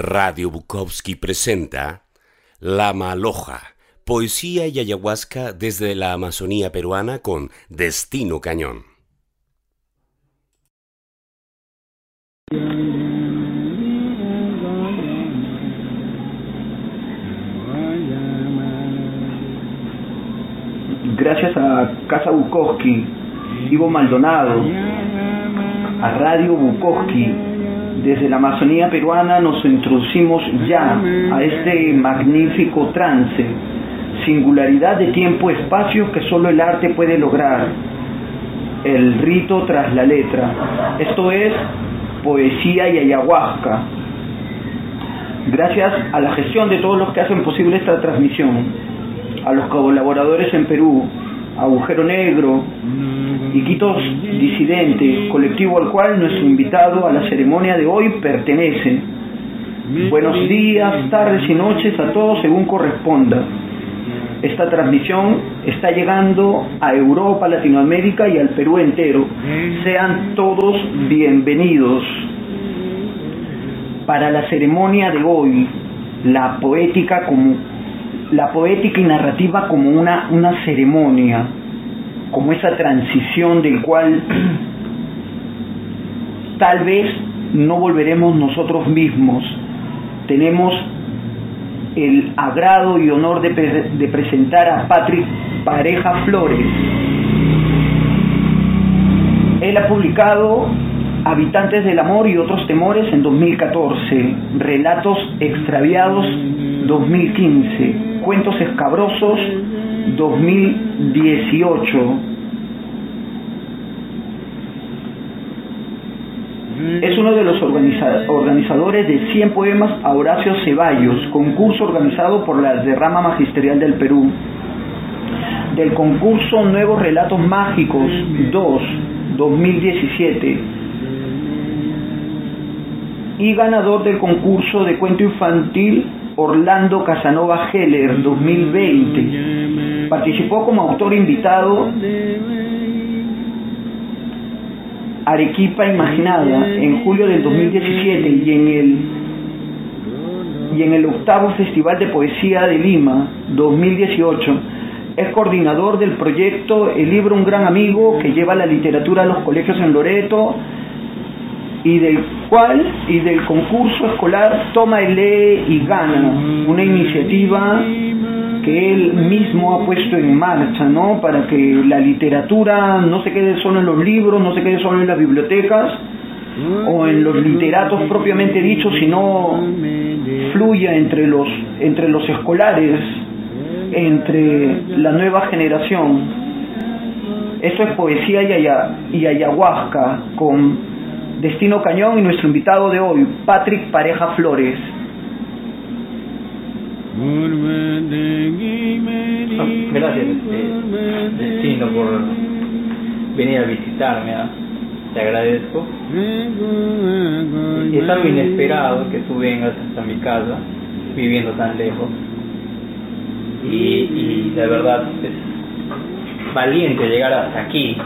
Radio Bukowski presenta La Maloja, poesía y ayahuasca desde la Amazonía peruana con Destino Cañón. Gracias a Casa Bukowski, Ivo Maldonado, a Radio Bukowski, desde la Amazonía peruana nos introducimos ya a este magnífico trance, singularidad de tiempo-espacio que solo el arte puede lograr, el rito tras la letra. Esto es poesía y ayahuasca. Gracias a la gestión de todos los que hacen posible esta transmisión, a los colaboradores en Perú, Agujero Negro, Iquitos Disidente, colectivo al cual nuestro invitado a la ceremonia de hoy pertenece. Buenos días, tardes y noches a todos según corresponda. Esta transmisión está llegando a Europa, Latinoamérica y al Perú entero. Sean todos bienvenidos. Para la ceremonia de hoy, la poética como la poética y narrativa como una, una ceremonia, como esa transición del cual tal vez no volveremos nosotros mismos. Tenemos el agrado y honor de, de presentar a Patrick Pareja Flores. Él ha publicado Habitantes del Amor y otros temores en 2014, Relatos extraviados 2015, Cuentos Escabrosos 2018. Es uno de los organizadores de 100 poemas a Horacio Ceballos, concurso organizado por la Derrama Magisterial del Perú. Del concurso Nuevos Relatos Mágicos 2 2017 y ganador del concurso de cuento infantil Orlando Casanova Heller 2020. Participó como autor invitado Arequipa Imaginada en julio del 2017 y en el y en el octavo Festival de Poesía de Lima 2018 es coordinador del proyecto El libro Un gran amigo que lleva la literatura a los colegios en Loreto y del cual y del concurso escolar Toma el Lee y Gana, una iniciativa que él mismo ha puesto en marcha, ¿no? Para que la literatura no se quede solo en los libros, no se quede solo en las bibliotecas o en los literatos propiamente dichos, sino fluya entre los entre los escolares, entre la nueva generación. Esto es poesía y ayahuasca con Destino Cañón y nuestro invitado de hoy, Patrick Pareja Flores. Gracias, este, Destino, por venir a visitarme. ¿ah? Te agradezco. Es algo inesperado que tú vengas hasta mi casa, viviendo tan lejos. Y, y la verdad es valiente llegar hasta aquí,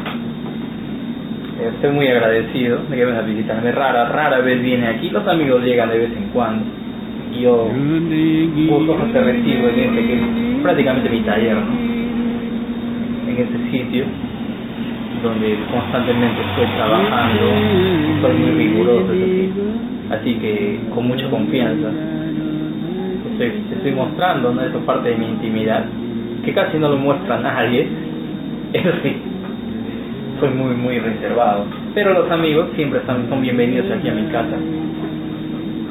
Estoy muy agradecido de que vengas a visitarme. Rara, rara vez viene aquí. Los amigos llegan de vez en cuando. Yo busco te recibo en este que es prácticamente mi taller, En este sitio donde constantemente estoy trabajando, soy muy riguroso, así. así que con mucha confianza estoy, estoy mostrando ¿no? esa parte de mi intimidad que casi no lo muestra nadie, eso sí, soy muy, muy reservado. Pero los amigos siempre están, son bienvenidos aquí a mi casa.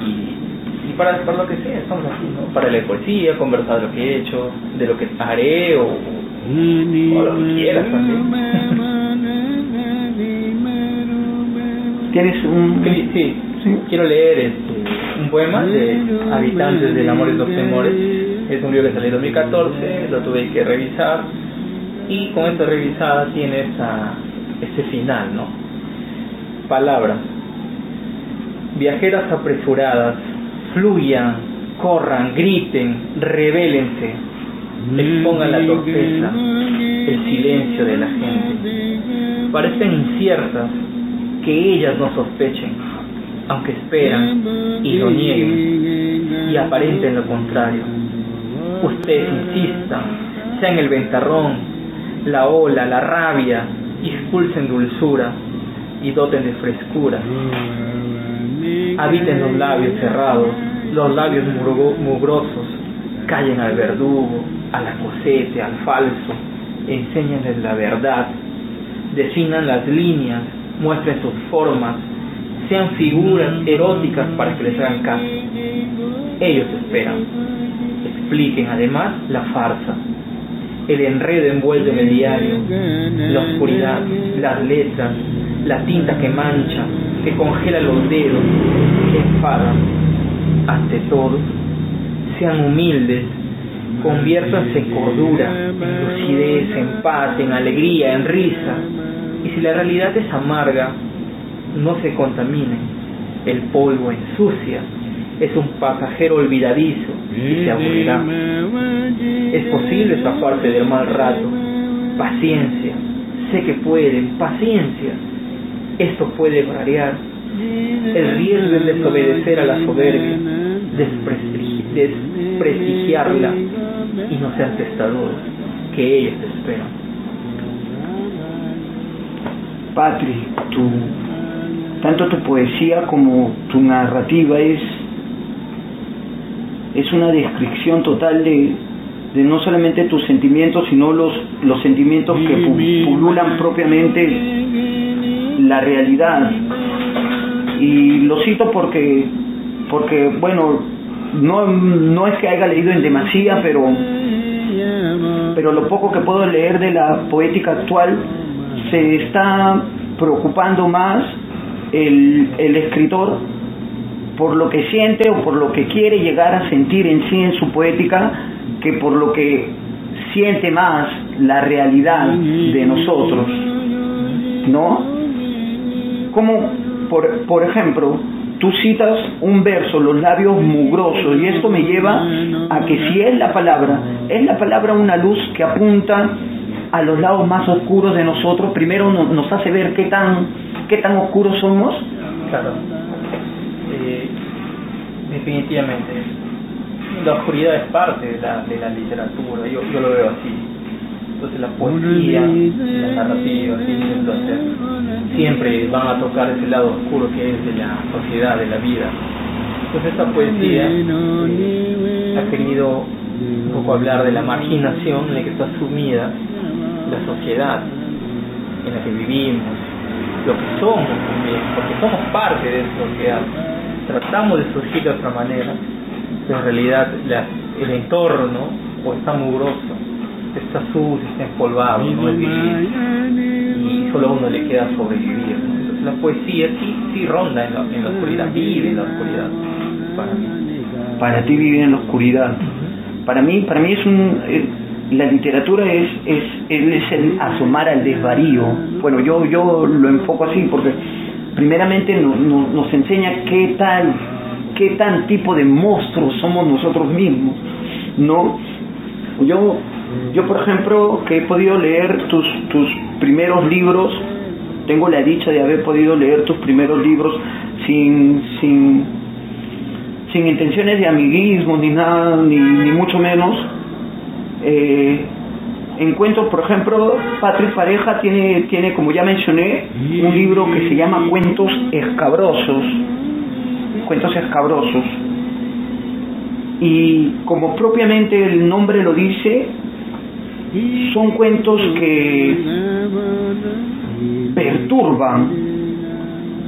Y, y para, para lo que sea, estamos aquí, ¿no? Para leer poesía, conversar de lo que he hecho, de lo que haré o, o lo que quieras también. ¿Tienes un...? Sí, sí, quiero leer este, un poema de Habitantes del Amor y los Temores. Es un libro que salió en 2014, lo tuve que revisar y con esta revisada tiene esa este final, ¿no? Palabras. Viajeras apresuradas, fluyan, corran, griten, rebélense, expongan la torpeza, el silencio de la gente. Parecen inciertas, que ellas no sospechen. aunque esperan y lo nieguen y aparenten lo contrario. Ustedes insistan, sea en el ventarrón, la ola, la rabia, expulsen dulzura y doten de frescura. Habiten los labios cerrados, los labios mugrosos, callen al verdugo, a la cosete, al falso, enséñenles la verdad, definan las líneas, muestren sus formas, sean figuras eróticas para que les hagan caso. Ellos esperan. Expliquen además la farsa, el enredo envuelto en el diario, la oscuridad, las letras, la tinta que mancha, que congela los dedos, que enfada. Ante todo, sean humildes, conviértanse en cordura, en lucidez, en paz, en alegría, en risa. Y si la realidad es amarga, no se contaminen. El polvo ensucia, es un pasajero olvidadizo y se aburrirá. Es posible zafarse del mal rato. Paciencia, sé que pueden, paciencia. Esto puede variar. El riesgo es desobedecer a la soberbia, desprestigiarla y no ser testador, que ellos te esperan. Patri, tu, tanto tu poesía como tu narrativa es, es una descripción total de, de no solamente tus sentimientos, sino los, los sentimientos que pululan propiamente la realidad. Y lo cito porque, porque bueno, no, no es que haya leído en demasía, pero, pero lo poco que puedo leer de la poética actual se está preocupando más el, el escritor por lo que siente o por lo que quiere llegar a sentir en sí en su poética que por lo que siente más la realidad de nosotros, ¿no? Como, por, por ejemplo, tú citas un verso, los labios mugrosos, y esto me lleva a que si es la palabra, es la palabra una luz que apunta a los lados más oscuros de nosotros, primero nos, hace ver qué tan, qué tan oscuros somos. Claro, definitivamente. La oscuridad es parte de la, de la literatura, yo, yo lo veo así. Entonces la poesía, la narrativa, siempre van a tocar ese lado oscuro que es de la sociedad, de la vida. Entonces esta poesía eh, ha querido un poco hablar de la marginación en la que está sumida la sociedad en la que vivimos, lo que somos también, porque somos parte de esa sociedad. Tratamos de surgir de otra manera, pero en realidad el entorno o está mugroso, está sucio, está empolvado, no es vivir, y solo a uno le queda sobrevivir. Entonces la poesía sí, sí ronda en la, en la oscuridad, vive en la oscuridad, para mí. Para ti vive en la oscuridad. Para mí, para mí es un... Eh, la literatura es, es, es el asomar al desvarío. Bueno, yo, yo lo enfoco así porque primeramente no, no, nos enseña qué tal, qué tan tipo de monstruos somos nosotros mismos. No, yo, yo por ejemplo que he podido leer tus, tus primeros libros, tengo la dicha de haber podido leer tus primeros libros sin, sin, sin intenciones de amiguismo ni nada, ni, ni mucho menos eh, encuentro, por ejemplo, Patrick Pareja tiene, tiene, como ya mencioné, un libro que se llama Cuentos Escabrosos. Cuentos Escabrosos. Y como propiamente el nombre lo dice, son cuentos que perturban,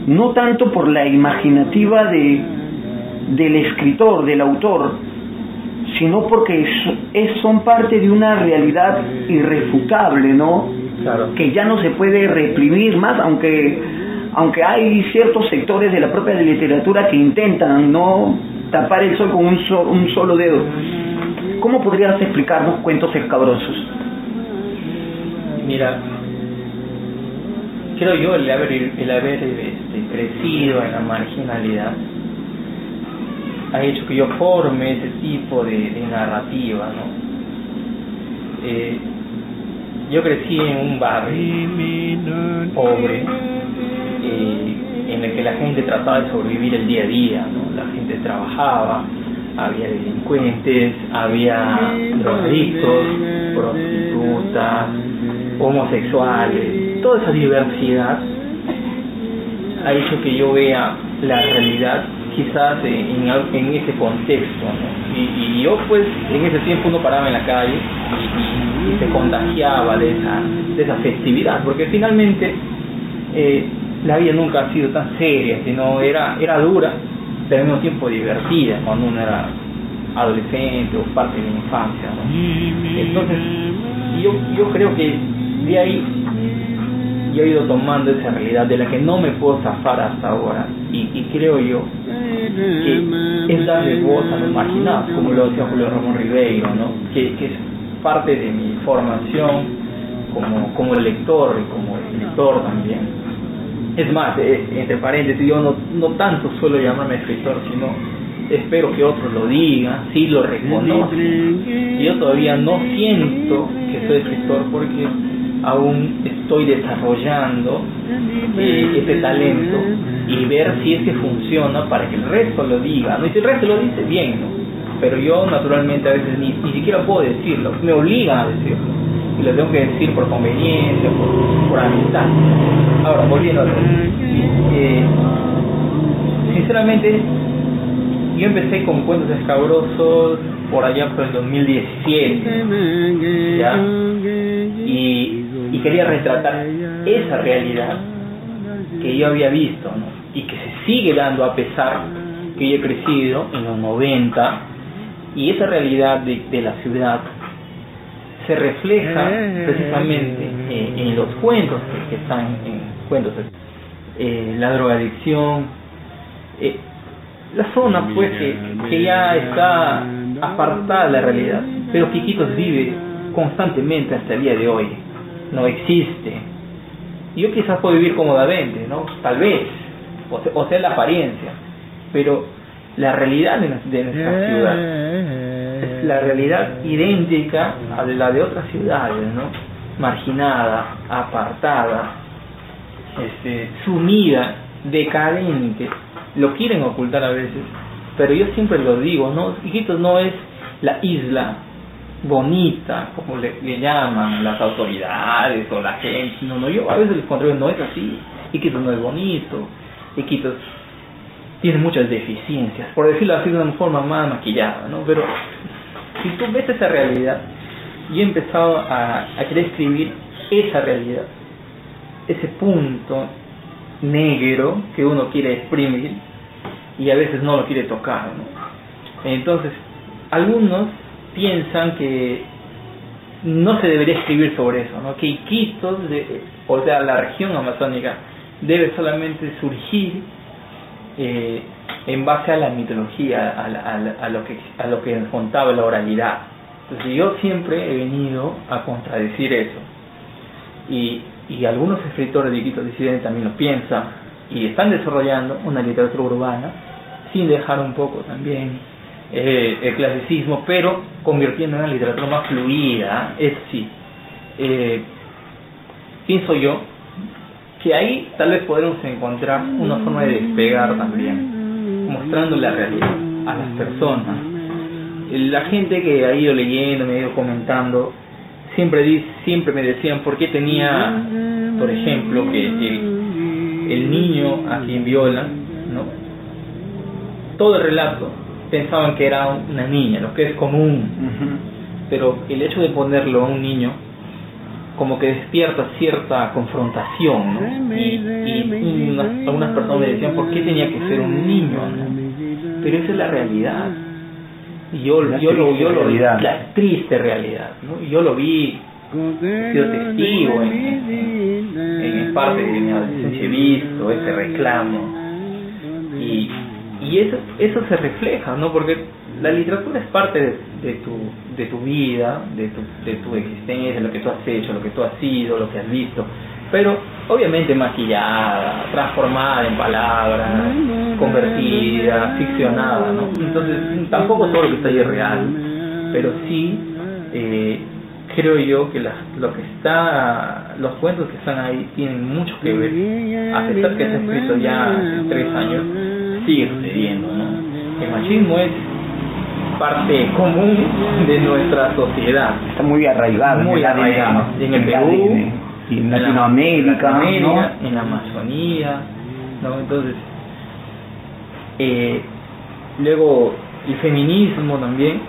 no tanto por la imaginativa de, del escritor, del autor, sino porque es, son parte de una realidad irrefutable, ¿no? Que ya no se puede reprimir más, aunque, aunque hay ciertos sectores de la propia literatura que intentan no tapar el sol con un, un solo dedo. ¿Cómo podrías explicarnos cuentos escabrosos? Mira, creo yo el haber, el haber este, crecido en la marginalidad ha hecho que yo forme ese tipo de, narrativa, ¿no? Eh, yo crecí en un barrio pobre, eh, en el que la gente trataba de sobrevivir el día a día, ¿no? La gente trabajaba, había delincuentes, había drogadictos, prostitutas, homosexuales, toda esa diversidad ha hecho que yo vea la realidad quizás en, en ese contexto. Y, yo pues en ese tiempo uno paraba en la calle y, se contagiaba de esa, de esa festividad, porque finalmente eh, la vida nunca ha sido tan seria, sino era, era dura, pero al mismo tiempo divertida cuando uno era adolescente o parte de la infancia. Entonces, yo, yo creo que de ahí yo he ido tomando esa realidad de la que no me puedo zafar hasta ahora y, creo yo que es darle voz a los marginados, como lo decía Julio Ramón Ribeiro, ¿no? que, es parte de mi formación como, como lector y como escritor también. Es más, eh, entre paréntesis, yo no, no tanto suelo llamarme escritor, sino espero que otros lo digan, sí lo reconocen. Yo todavía no siento que soy escritor porque aún estoy desarrollando eh, ese talento y ver si es que funciona para que el resto lo diga. ¿no? Y si el resto lo dice, bien, ¿no? pero yo naturalmente a veces ni, ni siquiera puedo decirlo, me obligan a decirlo y lo tengo que decir por conveniencia, por, por amistad. Ahora, volviendo a eh, sinceramente, yo empecé con cuentos escabrosos por allá por el 2017, ¿ya? Y y quería retratar esa realidad que yo había visto y que se sigue dando a pesar que yo he crecido en los 90 y esa realidad de, la ciudad se refleja precisamente en los cuentos que, están en cuentos eh, la drogadicción eh, la zona pues que, que ya está apartada de la realidad pero Quiquitos vive constantemente hasta el día de hoy no existe. Yo quizás puedo vivir cómodamente, ¿no? Tal vez, o sea, la apariencia, pero la realidad de, nuestra ciudad es la realidad idéntica a la de otras ciudades, ¿no? Marginada, apartada, este, sumida, decadente. Lo quieren ocultar a veces, pero yo siempre lo digo, ¿no? Iquitos no es la isla bonita, como le, llaman las autoridades o la gente. No, no, yo a veces les controlo, no es así. Iquitos no es bonito. Iquitos tiene muchas deficiencias, por decirlo así de una forma más maquillada, ¿no? Pero si tú ves esa realidad, y he empezado a, a querer escribir esa realidad, ese punto negro que uno quiere exprimir y a veces no lo quiere tocar, ¿no? Entonces, algunos piensan que no se debería escribir sobre eso, ¿no? que Iquitos, de, o sea, la región amazónica, debe solamente surgir eh, en base a la mitología, a, lo que, a lo que contaba la oralidad. Entonces yo siempre he venido a contradecir eso. Y, y algunos escritores de Iquitos disidentes también lo piensan y están desarrollando una literatura urbana sin dejar un poco también eh, el clasicismo, pero convirtiendo en una literatura más fluida, es sí. Eh, pienso yo que ahí tal vez podemos encontrar una forma de despegar también, mostrando la realidad a las personas. La gente que ha ido leyendo, me ha ido comentando, siempre, siempre me decían por qué tenía, por ejemplo, que el, el niño a quien violan, ¿no? todo el relato pensaban que era una niña, lo que es común. Pero el hecho de ponerlo a un niño como que despierta cierta confrontación, Y, algunas personas me decían, ¿por qué tenía que ser un niño? Pero esa es la realidad. Y yo, yo, lo, yo lo vi, la triste realidad, ¿no? yo lo vi, he sido testigo en, en, parte de mi adolescencia, he visto ese reclamo. Y, y eso, eso se refleja, ¿no? Porque la literatura es parte de, tu, de tu vida, de tu, de tu existencia, lo que tú has hecho, lo que tú has sido, lo que has visto, pero obviamente maquillada, transformada en palabras, convertida, ficcionada, ¿no? Entonces tampoco todo lo que está ahí es real, pero sí eh, creo yo que la, lo que está, los cuentos que están ahí tienen mucho que ver, a pesar que se ha escrito ya hace tres años, sigue sucediendo, ¿no? El machismo es parte común de nuestra sociedad. Está muy arraigado. Muy en arraigado. En el Perú, en Latinoamérica, en, la, ¿no? en la Amazonía, ¿no? Entonces, eh, luego el feminismo también,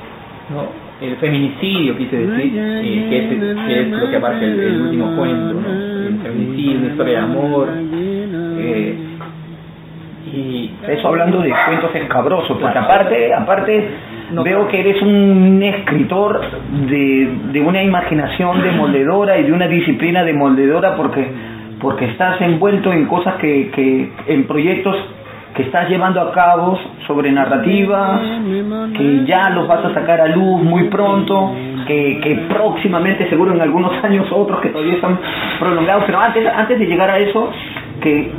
¿no? El feminicidio, quise decir, eh, que, es, que es lo que abarca el, el último cuento, ¿no? El feminicidio, una historia de amor, eh, y Eso hablando de cuentos escabrosos, porque aparte, aparte veo que eres un escritor de, de una imaginación demoledora y de una disciplina demoledora porque porque estás envuelto en cosas que, que en proyectos que estás llevando a cabo sobre narrativas, que ya los vas a sacar a luz muy pronto, que, que próximamente, seguro en algunos años otros que todavía están prolongados, pero antes, antes de llegar a eso, que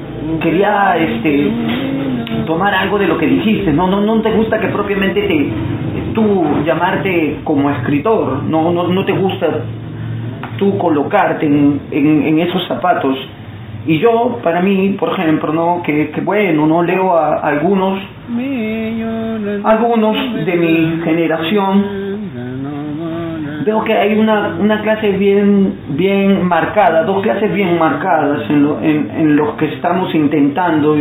quería este tomar algo de lo que dijiste, no, no, no te gusta que propiamente te tú llamarte como escritor, no, no, no te gusta tú colocarte en, en, en esos zapatos. Y yo, para mí, por ejemplo, no que, que bueno, no leo a, algunos algunos de mi generación veo que hay una, una clase bien bien marcada, dos clases bien marcadas en, lo- en, en los que estamos intentando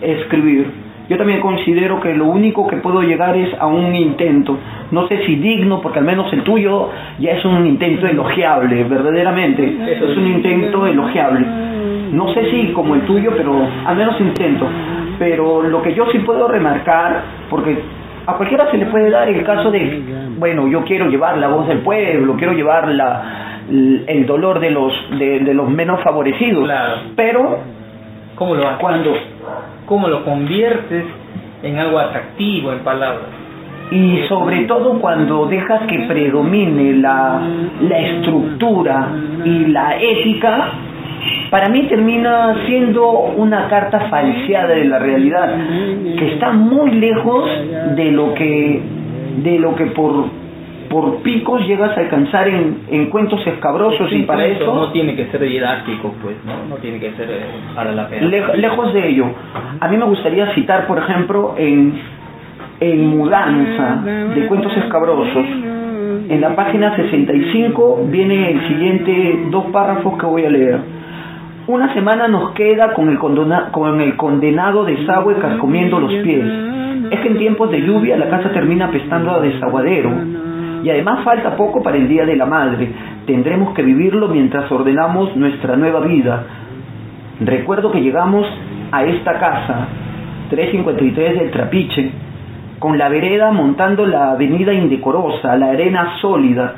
escribir. Yo también considero que lo único que puedo llegar es a un intento. No sé si digno, porque al menos el tuyo ya es un intento elogiable, verdaderamente. Eso es un intento elogiable. No sé si como el tuyo, pero al menos intento. Pero lo que yo sí puedo remarcar, porque a cualquiera se le puede dar el caso de, bueno, yo quiero llevar la voz del pueblo, quiero llevar la, el dolor de los, de, de los menos favorecidos. Claro. Pero ¿cómo lo haces? cuando, ¿Cómo lo conviertes en algo atractivo en palabras? y sobre todo cuando dejas que predomine la, la estructura y la ética, para mí termina siendo una carta falseada de la realidad, que está muy lejos de lo que, de lo que por, por picos llegas a alcanzar en, en cuentos escabrosos y para eso... no tiene que ser didáctico, pues, ¿no? No tiene que ser eh, para la pena. Lej- lejos de ello, a mí me gustaría citar, por ejemplo, en, en Mudanza, de Cuentos Escabrosos, en la página 65 viene el siguiente dos párrafos que voy a leer. Una semana nos queda con el, condona- con el condenado desagüe carcomiendo los pies. Es que en tiempos de lluvia la casa termina apestando a desaguadero. Y además falta poco para el Día de la Madre. Tendremos que vivirlo mientras ordenamos nuestra nueva vida. Recuerdo que llegamos a esta casa, 353 del Trapiche, con la vereda montando la avenida indecorosa, la arena sólida.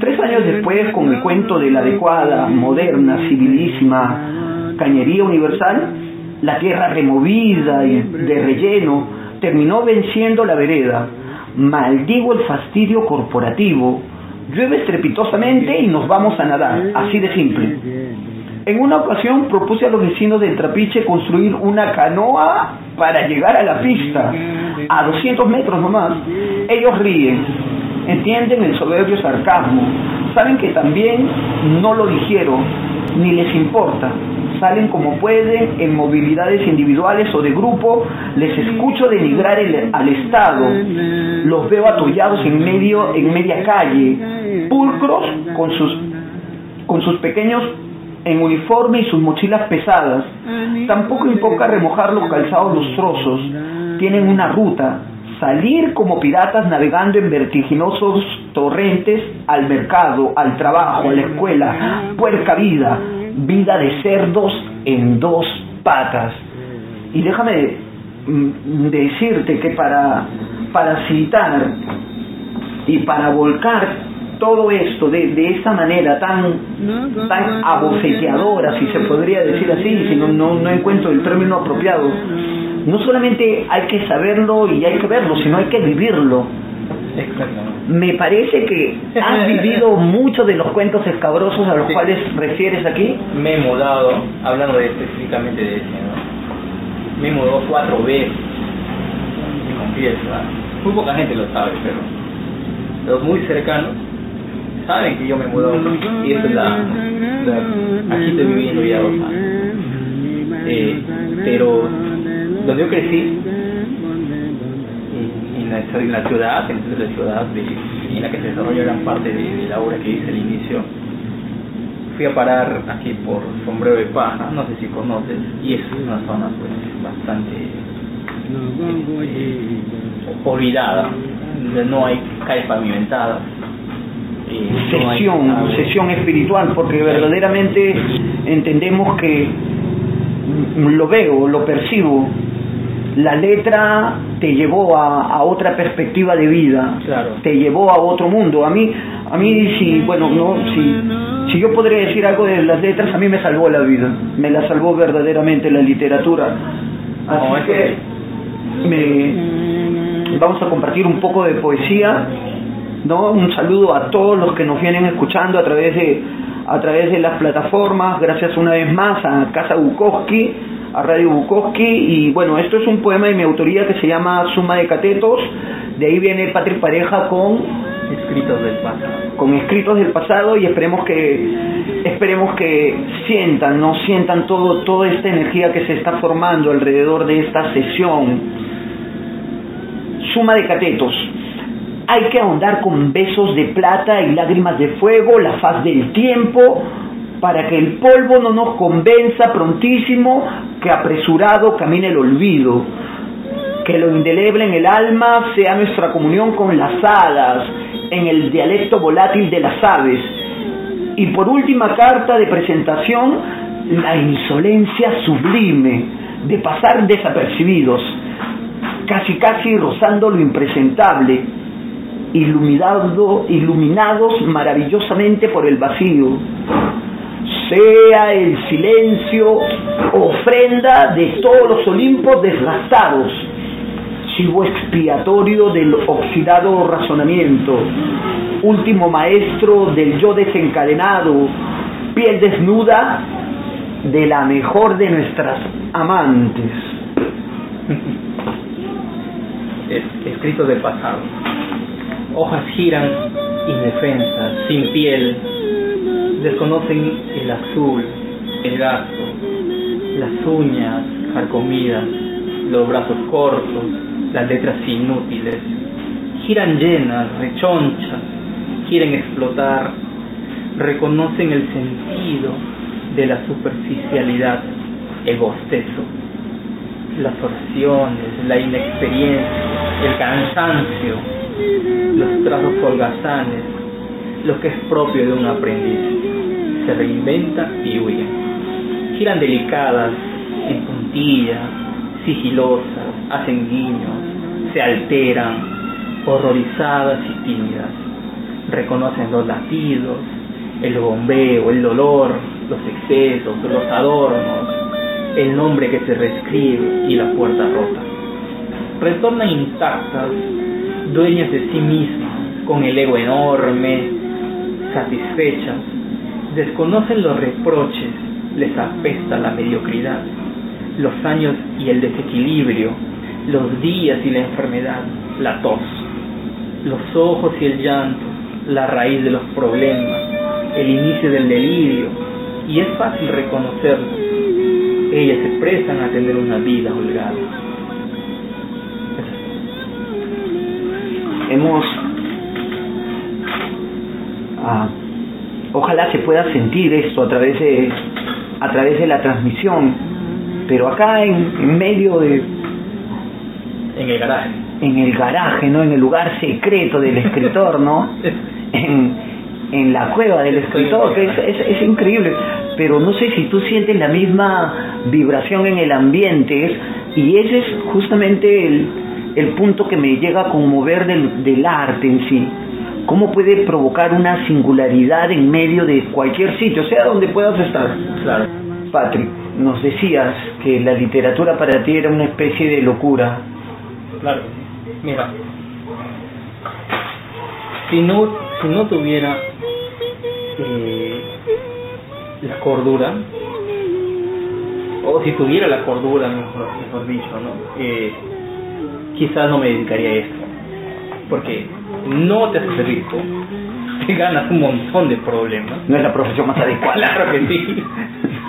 Tres años después, con el cuento de la adecuada, moderna, civilísima cañería universal, la tierra removida y de relleno terminó venciendo la vereda. Maldigo el fastidio corporativo. Llueve estrepitosamente y nos vamos a nadar, así de simple. En una ocasión propuse a los vecinos del Trapiche construir una canoa para llegar a la pista, a 200 metros nomás. Ellos ríen, entienden el soberbio sarcasmo, saben que también no lo dijeron, ni les importa. Salen como pueden en movilidades individuales o de grupo, les escucho denigrar al Estado, los veo atollados en medio, en media calle, pulcros con sus, con sus pequeños en uniforme y sus mochilas pesadas. Tampoco importa remojar los calzados lustrosos. Tienen una ruta, salir como piratas navegando en vertiginosos torrentes al mercado, al trabajo, a la escuela, puerca vida, vida de cerdos en dos patas. Y déjame mm, decirte que para, para citar y para volcar todo esto de, de esta manera tan, tan abofeteadora, si se podría decir así, si no, no, no encuentro el término apropiado, no solamente hay que saberlo y hay que verlo, sino hay que vivirlo. Me parece que has vivido muchos de los cuentos escabrosos a los Sí. cuales refieres aquí. Me he mudado, hablando de específicamente de ese, ¿no? Me he mudado cuatro veces, me confieso, ¿ah? Muy poca gente lo sabe, pero los muy cercanos saben que yo me mudé y eso es la, aquí estoy viviendo ya dos años. Eh, pero donde yo crecí, en la, en la ciudad, en la ciudad de, en la que se desarrolla gran parte de la obra que hice al inicio, fui a parar aquí por Sombrero de Paja, no sé si conoces, y es una zona pues bastante eh, olvidada, donde no hay calles pavimentadas. Sesión, sesión espiritual, porque verdaderamente entendemos que lo veo, lo percibo, la letra te llevó a, a, otra perspectiva de vida, claro. te llevó a otro mundo. A mí, a mí si, bueno, no, si, si yo podría decir algo de las letras, a mí me salvó la vida, me la salvó verdaderamente la literatura. Así que me, vamos a compartir un poco de poesía, ¿no? Un saludo a todos los que nos vienen escuchando a través de a través de las plataformas, gracias una vez más a Casa Bukowski, a Radio Bukowski, y bueno, esto es un poema de mi autoría que se llama Suma de Catetos, de ahí viene Patrick Pareja con escritos del pasado. Con escritos del pasado y esperemos que esperemos que sientan, no sientan todo toda esta energía que se está formando alrededor de esta sesión. Suma de catetos. Hay que ahondar con besos de plata y lágrimas de fuego la faz del tiempo para que el polvo no nos convenza prontísimo que apresurado camine el olvido que lo indeleble en el alma sea nuestra comunión con las hadas, en el dialecto volátil de las aves. Y por última carta de presentación, la insolencia sublime de pasar desapercibidos, casi casi rozando lo impresentable, iluminado, iluminados maravillosamente por el vacío. Sea el silencio ofrenda de todos los Olimpos desgastados, chivo expiatorio del oxidado razonamiento, último maestro del yo desencadenado, piel desnuda de la mejor de nuestras amantes. Escrito del pasado. Hojas giran indefensas, sin piel, desconocen el azul, el gasto, las uñas carcomidas, los brazos cortos, las letras inútiles, giran llenas, rechonchas, quieren explotar, reconocen el sentido de la superficialidad, el bostezo, las torsiones, la inexperiencia, el cansancio, los trazos holgazanes, lo que es propio de un aprendiz. Se reinventa y huyen. Giran delicadas, en puntillas, sigilosas, hacen guiños, se alteran, horrorizadas y tímidas. Reconocen los latidos, el bombeo, el dolor, los excesos, los adornos, el nombre que se reescribe y la puerta rota. Retornan intactas, dueñas de sí mismas, con el ego enorme, satisfechas, desconocen los reproches, les apesta la mediocridad, los años y el desequilibrio, los días y la enfermedad, la tos, los ojos y el llanto, la raíz de los problemas, el inicio del delirio, y es fácil reconocerlos. Ellas se prestan a tener una vida holgada. Ah, ojalá se pueda sentir esto a través de, a través de la transmisión, pero acá en, en medio de en el garaje. En el garaje, ¿no? En el lugar secreto del escritor, ¿no? en, en la cueva del escritor, que es, es, es, increíble. Pero no sé si tú sientes la misma vibración en el ambiente, y ese es justamente el, el punto que me llega a conmover del, del arte en sí. ¿Cómo puede provocar una singularidad en medio de cualquier sitio, sea donde puedas estar? Claro. Patrick, nos decías que la literatura para ti era una especie de locura. Claro, mira, si no, si no tuviera eh, la cordura, o si tuviera la cordura, mejor, mejor dicho, ¿no? Eh, quizás no me dedicaría a esto, porque no te haces rico, te ganas un montón de problemas. No es la profesión más adecuada. claro que sí.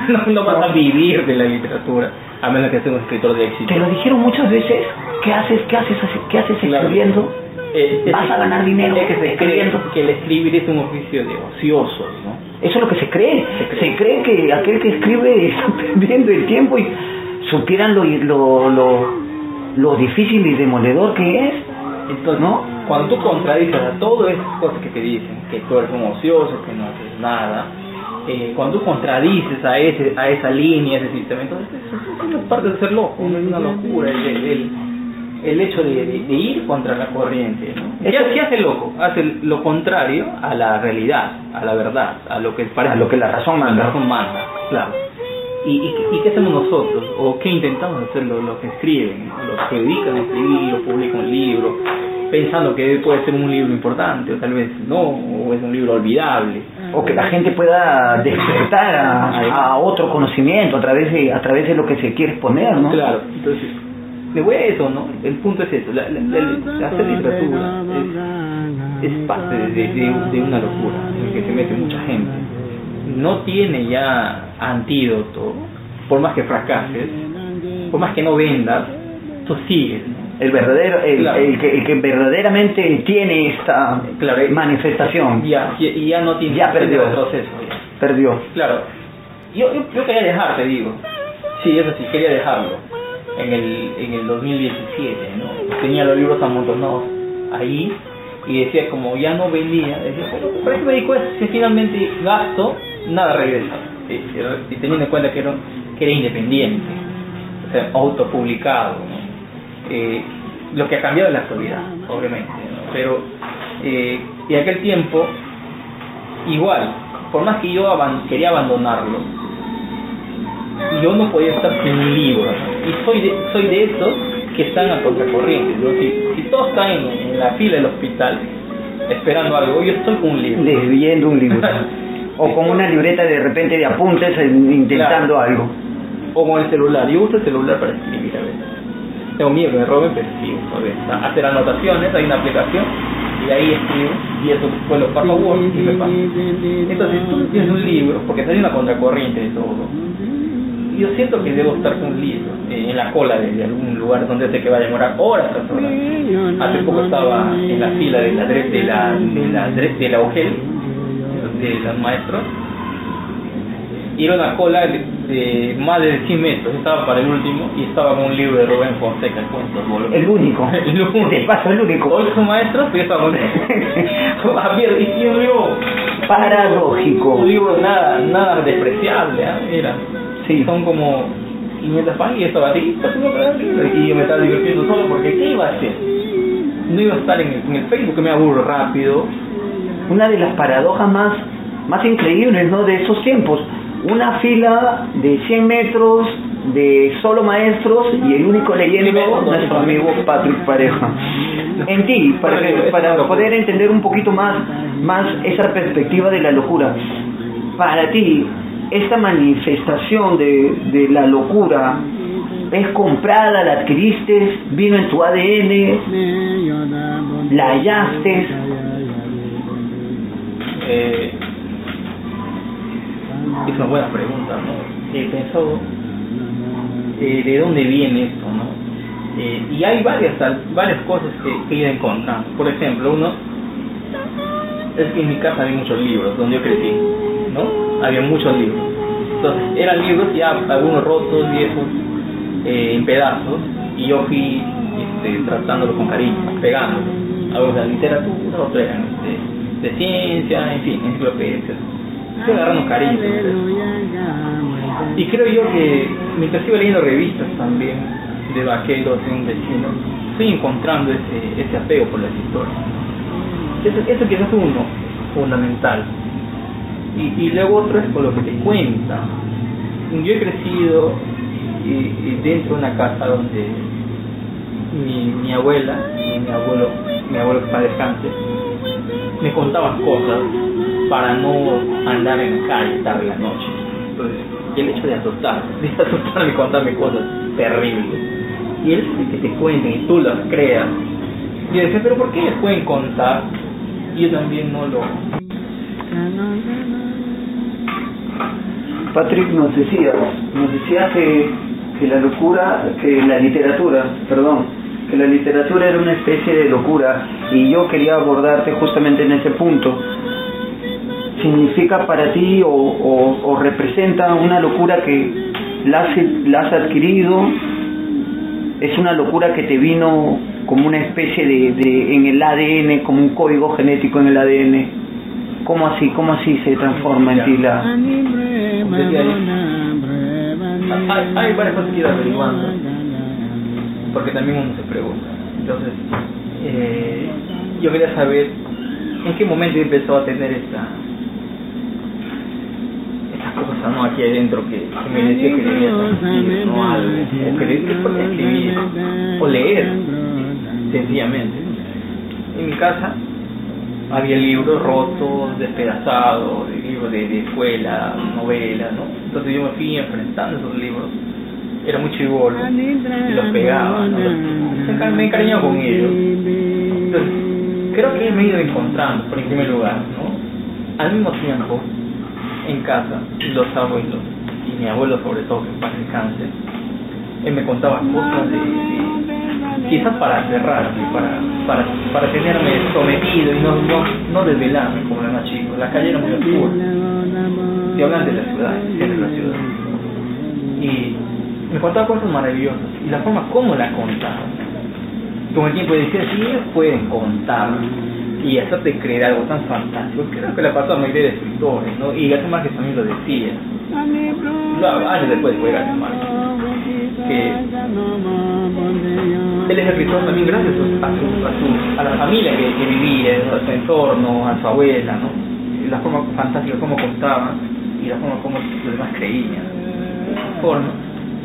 No, no vas a vivir de la literatura, a menos que seas un escritor de éxito. Te lo dijeron muchas veces. ¿Qué haces? ¿Qué haces? ¿Qué haces Claro. escribiendo? Eh, es- Vas a ganar dinero Es que se cree escribiendo. que el escribir es un oficio de ociosos, ¿no? Eso es lo que se cree. Se cree. Se cree que aquel que escribe está perdiendo el tiempo y supieran lo, lo, lo, lo difícil y demoledor que es. Entonces, ¿No? cuando tú contradices a todas esas cosas que te dicen, que tú eres un ocioso, que no haces nada, eh, cuando tú contradices a ese a esa línea, ese sistema, entonces es parte de ser loco, no es una locura el, el, el- hecho de, de- de ir contra la corriente. ¿no? ¿Qué, hace loco? Hace lo contrario a la realidad, a la verdad, a lo que parece A lo que la razón manda. La razón manda, claro. ¿Y, y, y qué hacemos nosotros? ¿O qué intentamos hacer los, los que escriben? Los que dedican a escribir o publican un libro, pensando que puede ser un libro importante, o tal vez no, o es un libro olvidable. O que la gente pueda despertar a, a otro conocimiento a través, de, a través de lo que se quiere exponer, ¿no? Claro, entonces, de eso, ¿no? El punto es eso, la, la- la- hacer literatura es, es parte de, de- de una locura en la que se mete mucha gente. No tiene ya antídoto, por más que fracases, por más que no vendas, tú sigues. El verdadero, el, Claro. el que, el que verdaderamente tiene esta Claro, eh, manifestación Ya, ya, y ya no tiene Ya perdió. retroceso. ya. perdió. Claro, yo, yo, yo quería dejar, te digo. Sí, eso sí, quería dejarlo. En el, en el 2017, ¿no? Tenía los libros amontonados ahí y decía, como ya no vendía, decía, "Pero, ¿para qué me dedico? Si finalmente gasto, nada regresa. Y, teniendo en cuenta que era, que era independiente, o sea, autopublicado, ¿no? Eh, lo que ha cambiado en la actualidad, obviamente, ¿no? Pero eh, en aquel tiempo igual, por más que yo aban- quería abandonarlo, yo no podía estar sin un libro. Y soy de, soy de esos que están a contracorriente. si todos están en, en la fila del hospital esperando algo, yo estoy con un libro. leyendo un libro. o con una libreta de repente de apuntes intentando Claro. algo. O con el celular. Yo uso el celular para escribir a veces. Tengo miedo que me roben, pero escribo. a veces. Hacer anotaciones, hay una aplicación y ahí escribo y eso después lo paso a Word y me pasa. Entonces tú tienes un libro, porque hay una contracorriente de todo. Yo siento que debo estar con un libro eh, en la cola de, de algún lugar donde sé que va a demorar horas tras horas. Hace poco estaba en la fila de la de la de la de la UGEL, de los maestros y era una cola de, de más de 100 metros, estaba para el último y estaba con un libro de Rubén Fonseca, el cuento boludo. El único. el único. De paso, el único. Hoy son maestros, pero yo estaba con Javier, y un libro, Paradójico. un libro nada, nada despreciable. Era. Sí. Son como 500 páginas y estaba así, libro, y yo me estaba divirtiendo solo porque ¿qué iba a hacer? No iba a estar en el Facebook que me aburro rápido, Una de las paradojas más, más increíbles ¿no? de esos tiempos. Una fila de 100 metros de solo maestros y el único leyendo nuestro amigo Patrick Pareja. En ti, para, que- para poder entender un poquito más, más esa perspectiva de la locura. Para ti, esta manifestación de, de la locura es comprada, la adquiriste, vino en tu ADN, la hallaste, Eh, es una buena pregunta, ¿no? He pensado eh, de dónde viene esto, ¿no? Eh, y hay varias varias cosas que, que ido encontrando. Por ejemplo, uno es que en mi casa había muchos libros, donde yo crecí, ¿no? Había muchos libros. Entonces, eran libros ya algunos rotos, viejos, eh, en pedazos, y yo fui este, tratándolos con cariño, pegándolos. Algunos eran literatura, otros eran este, de ciencia, en fin, enciclopedias. Fui agarrando cariño. por eso. Y creo yo que mientras iba leyendo revistas también de vaqueros en un vecino, estoy encontrando ese, ese apego por las historias. Eso, eso quizás es uno, fundamental. Y, y luego otro es por lo que te cuentan. Yo he crecido y, y dentro de una casa donde mi, mi abuela y mi abuelo, mi abuelo que está descanse, me contaban cosas para no andar en calle tarde en la noche. Entonces, el hecho de asustar, de asustarme y contarme cosas terribles. Y el hecho de que te cuenten y tú las creas. Y yo decía, pero ¿por qué les pueden contar? Y yo también no lo, Patrick nos decía, nos decía que, que la locura, que la literatura, perdón, que la literatura era una especie de locura y yo quería abordarte justamente en ese punto. ¿Significa para ti o, representa una locura que la has, adquirido? ¿Es una locura que te vino como una especie de, de en el ADN, como un código genético en el ADN? ¿Cómo así, cómo así se transforma en ti la...? Hay, hay varias cosas que ir averiguando, porque también uno se pregunta. Entonces, eh, yo quería saber en qué momento empezó a tener esta esta cosa no aquí adentro que, que me decía que debía sentir no algo o que debía escribir o leer sencillamente en mi casa había libros rotos despedazados libros de, de escuela novelas no entonces yo me fui enfrentando esos libros era muy chivolo. Y los pegaba ¿no? Entonces, me encariñaba con ellos. Entonces creo que me he ido encontrando por en primer lugar no al mismo tiempo en casa los abuelos y mi abuelo sobre todo que en paz descanse él me contaba cosas de, de quizás para cerrarme para, para, para tenerme sometido y no, no, no desvelarme como era más chico la calle era muy oscura. Y hablan de la ciudad de la ciudad. Y me contaba cosas maravillosas y la forma como la contaba con el tiempo decía si ellos pueden contar y hacerte creer algo tan fantástico creo que le pasó a la mayoría de escritores ¿no? y García Márquez también lo decía. Años después fue García Márquez. Que él es escritor también gracias a, su, a, su, a la familia que, vivía a su entorno a su abuela ¿no? la forma fantástica como contaba y la forma como los demás creían forma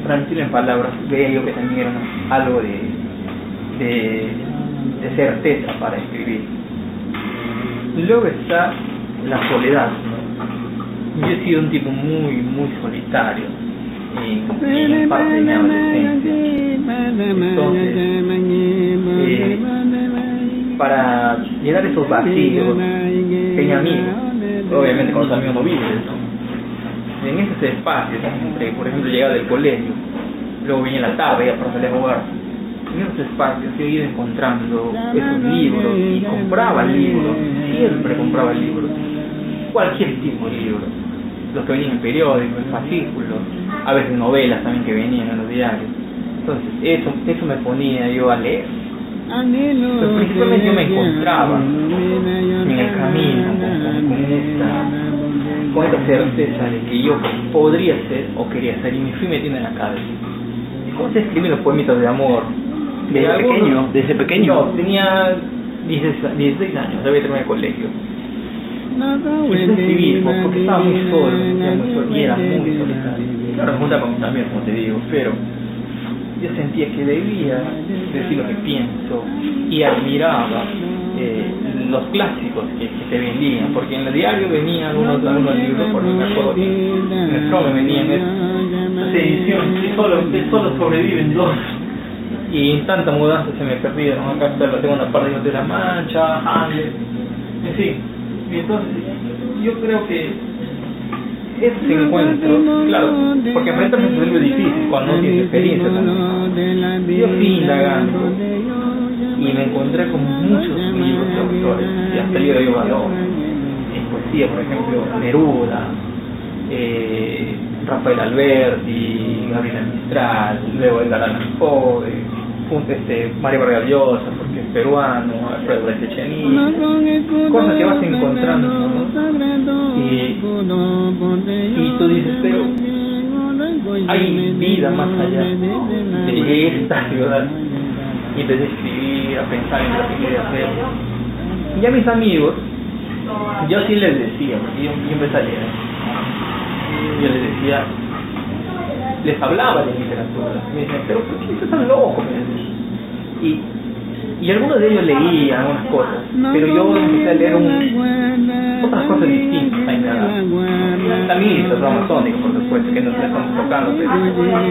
transmitir en palabras veía yo que era algo de, de, certeza para escribir. Luego está la soledad yo he sido un tipo muy muy solitario en, mi adolescencia. Entonces eh, para llenar esos vacíos tenía amigos obviamente con los amigos no vives ¿no? En esos espacios eh, por ejemplo llegaba del colegio luego venía la tarde ya para salir a jugar en esos espacios yo he ido encontrando esos libros y compraba libros, siempre compraba libros, cualquier tipo de libros, los que venían en periódicos, en fascículos, a veces novelas también que venían en los diarios. Entonces, eso, eso me ponía yo a leer. Entonces, principalmente yo me encontraba en el camino con, con esta con esta certeza de que yo podría ser o quería ser y me fui metiendo en la cabeza. ¿Cómo se escriben los poemitas de amor? Desde algunos- pequeño, desde pequeño. No, tenía 16, 16 años, había terminado el colegio. Empecé a escribir pues, porque estaba muy solo, muy solo y era muy solitario. Claro, me juntaba con mis amigos, como te digo, pero yo sentía que debía decir lo que pienso y admiraba eh, los clásicos que, que te vendían, porque en el diario venían algunos, algunos libros, por acuerdo que en el Chrome venían esas ediciones que solo, que solo sobreviven dos. Y en tanta mudanza se me perdieron. Acá está la tengo una parte de la mancha Hamlet en fin y entonces yo creo que ese encuentro claro porque enfrentarse es algo difícil cuando no tienes experiencia también. yo fui indagando y me encontré con muchos libros de autores y hasta día de valor en poesía por ejemplo Neruda eh, Rafael Alberti, Gabriela Mistral, luego Edgar Allan Poe, este, Mario Vargas Llosa, porque es peruano, Alfredo Echenique, cosas que vas encontrando, y tú dices, pero hay vida más allá de esta ciudad. Y empecé a escribir, a pensar en lo que quería hacer. Y a mis amigos, yo sí les decía, porque yo, yo empecé a leer, yo les decía, les hablaba de literatura, me decían, pero ¿por qué estás tan loco? Y, y algunos de ellos leían algunas cosas, pero yo empecé a leer un, otras cosas distintas. También literatura masónica, por supuesto, que no se estamos tocando, pero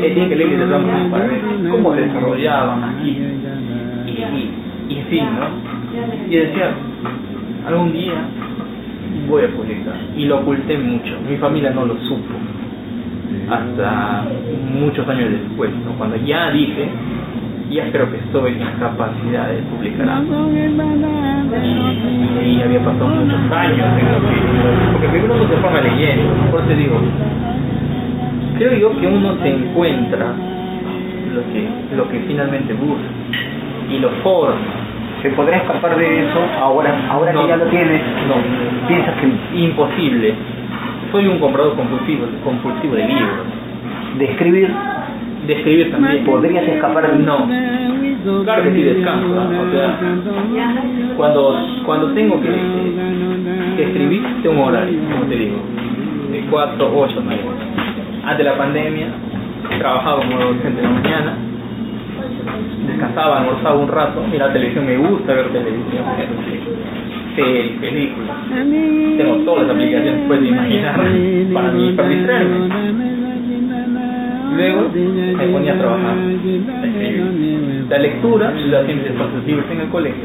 eh, tienen que leer literatura masónica para ver cómo se desarrollaban aquí. Fin, ¿no? Y decía, algún día voy a publicar. Y lo oculté mucho. Mi familia no lo supo. Hasta muchos años después, ¿no? cuando ya dije, ya creo que estoy en capacidad de publicar algo. Y, había pasado muchos años en lo que, porque primero uno se forma leyendo, por eso digo, creo yo que uno se encuentra lo que, lo que finalmente busca y lo forma ¿Se podrá escapar de eso ahora, ahora que ya lo tienes? No. ¿Piensas que imposible? Soy un comprador compulsivo, compulsivo de libros. ¿De escribir? De escribir también. ¿Podrías escapar? No. Claro que sí descanso. O sea, cuando, cuando tengo que, que escribir, tengo un horario, como te digo. De 4, 8, 9. Antes de la pandemia, trabajaba como docente en la mañana descansaba, almorzaba un rato, mira televisión, me gusta ver televisión, series, películas. Tengo todas las aplicaciones que puedes imaginar para mí, para distraerme. Luego me ponía a trabajar. La lectura la siempre espacios libres en el colegio.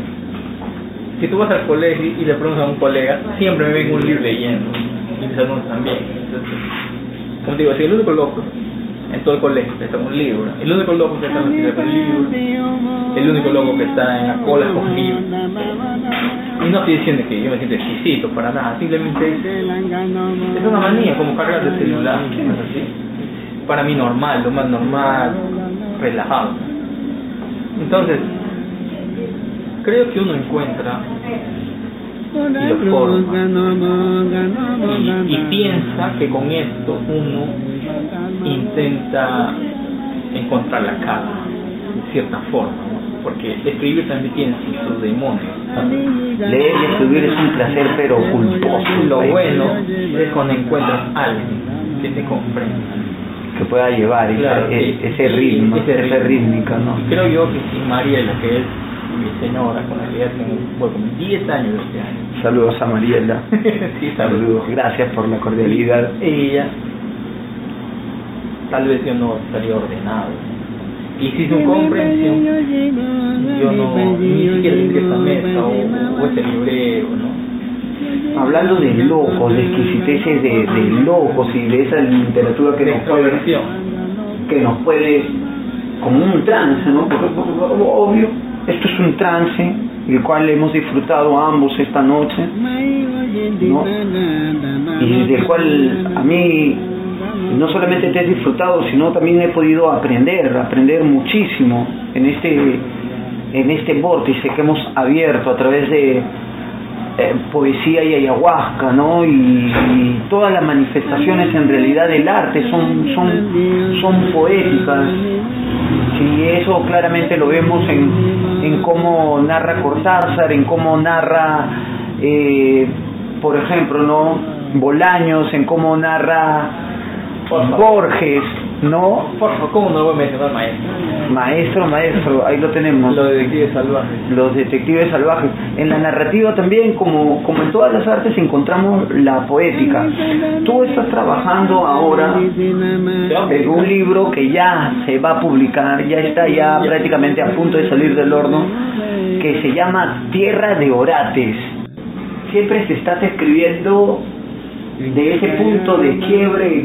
Si tú vas al colegio y le preguntas a un colega, siempre me ven un libro leyendo. Y mis alumnos también. Entonces, como digo, si el único loco en todo el colegio está un libro. El único loco que está en la con libro. El único loco que está en la cola con libro. Y no estoy diciendo que yo me siento exquisito para nada, simplemente es, una manía como cargar el celular. Para mí normal, lo más normal, relajado. Entonces, creo que uno encuentra y lo forma y, y piensa que con esto uno intenta encontrar la calma, de cierta forma, ¿no? porque escribir también tiene sus demonios. Leer y escribir es un placer, pero culposo. Lo bueno es cuando encuentras a alguien que te comprenda. Que pueda llevar ese, ritmo, ese esa rítmica, ¿no? Creo yo que si Mariela, que es mi señora, con la que ya tengo bueno, 10 años este año. Saludos a Mariela. sí, saludos. Gracias por la cordialidad. Ella tal vez yo no estaría ordenado. Y si su comprensión, yo no, ni siquiera tendría esa mesa o, o ese librero, ¿no? Hablando de locos, de exquisiteces de, de locos y de esa literatura que nos puede, que nos puede, como un trance, ¿no? Porque, obvio, esto es un trance, el cual hemos disfrutado ambos esta noche, ¿no? Y del cual a mí no solamente te he disfrutado, sino también he podido aprender, aprender muchísimo en este, en este vórtice que hemos abierto a través de eh, poesía y ayahuasca, ¿no? Y, todas las manifestaciones en realidad del arte son, son, son poéticas. Y eso claramente lo vemos en, en cómo narra Cortázar, en cómo narra, eh, por ejemplo, ¿no? Bolaños, en cómo narra Borges, ¿no? Por favor, ¿cómo no voy a mencionar maestro? Maestro, maestro, ahí lo tenemos. Los detectives salvajes. Los detectives salvajes. En la narrativa también, como, como en todas las artes, encontramos la poética. Tú estás trabajando ahora en un libro que ya se va a publicar, ya está ya prácticamente a punto de salir del horno, que se llama Tierra de Orates. Siempre se está escribiendo de ese punto de quiebre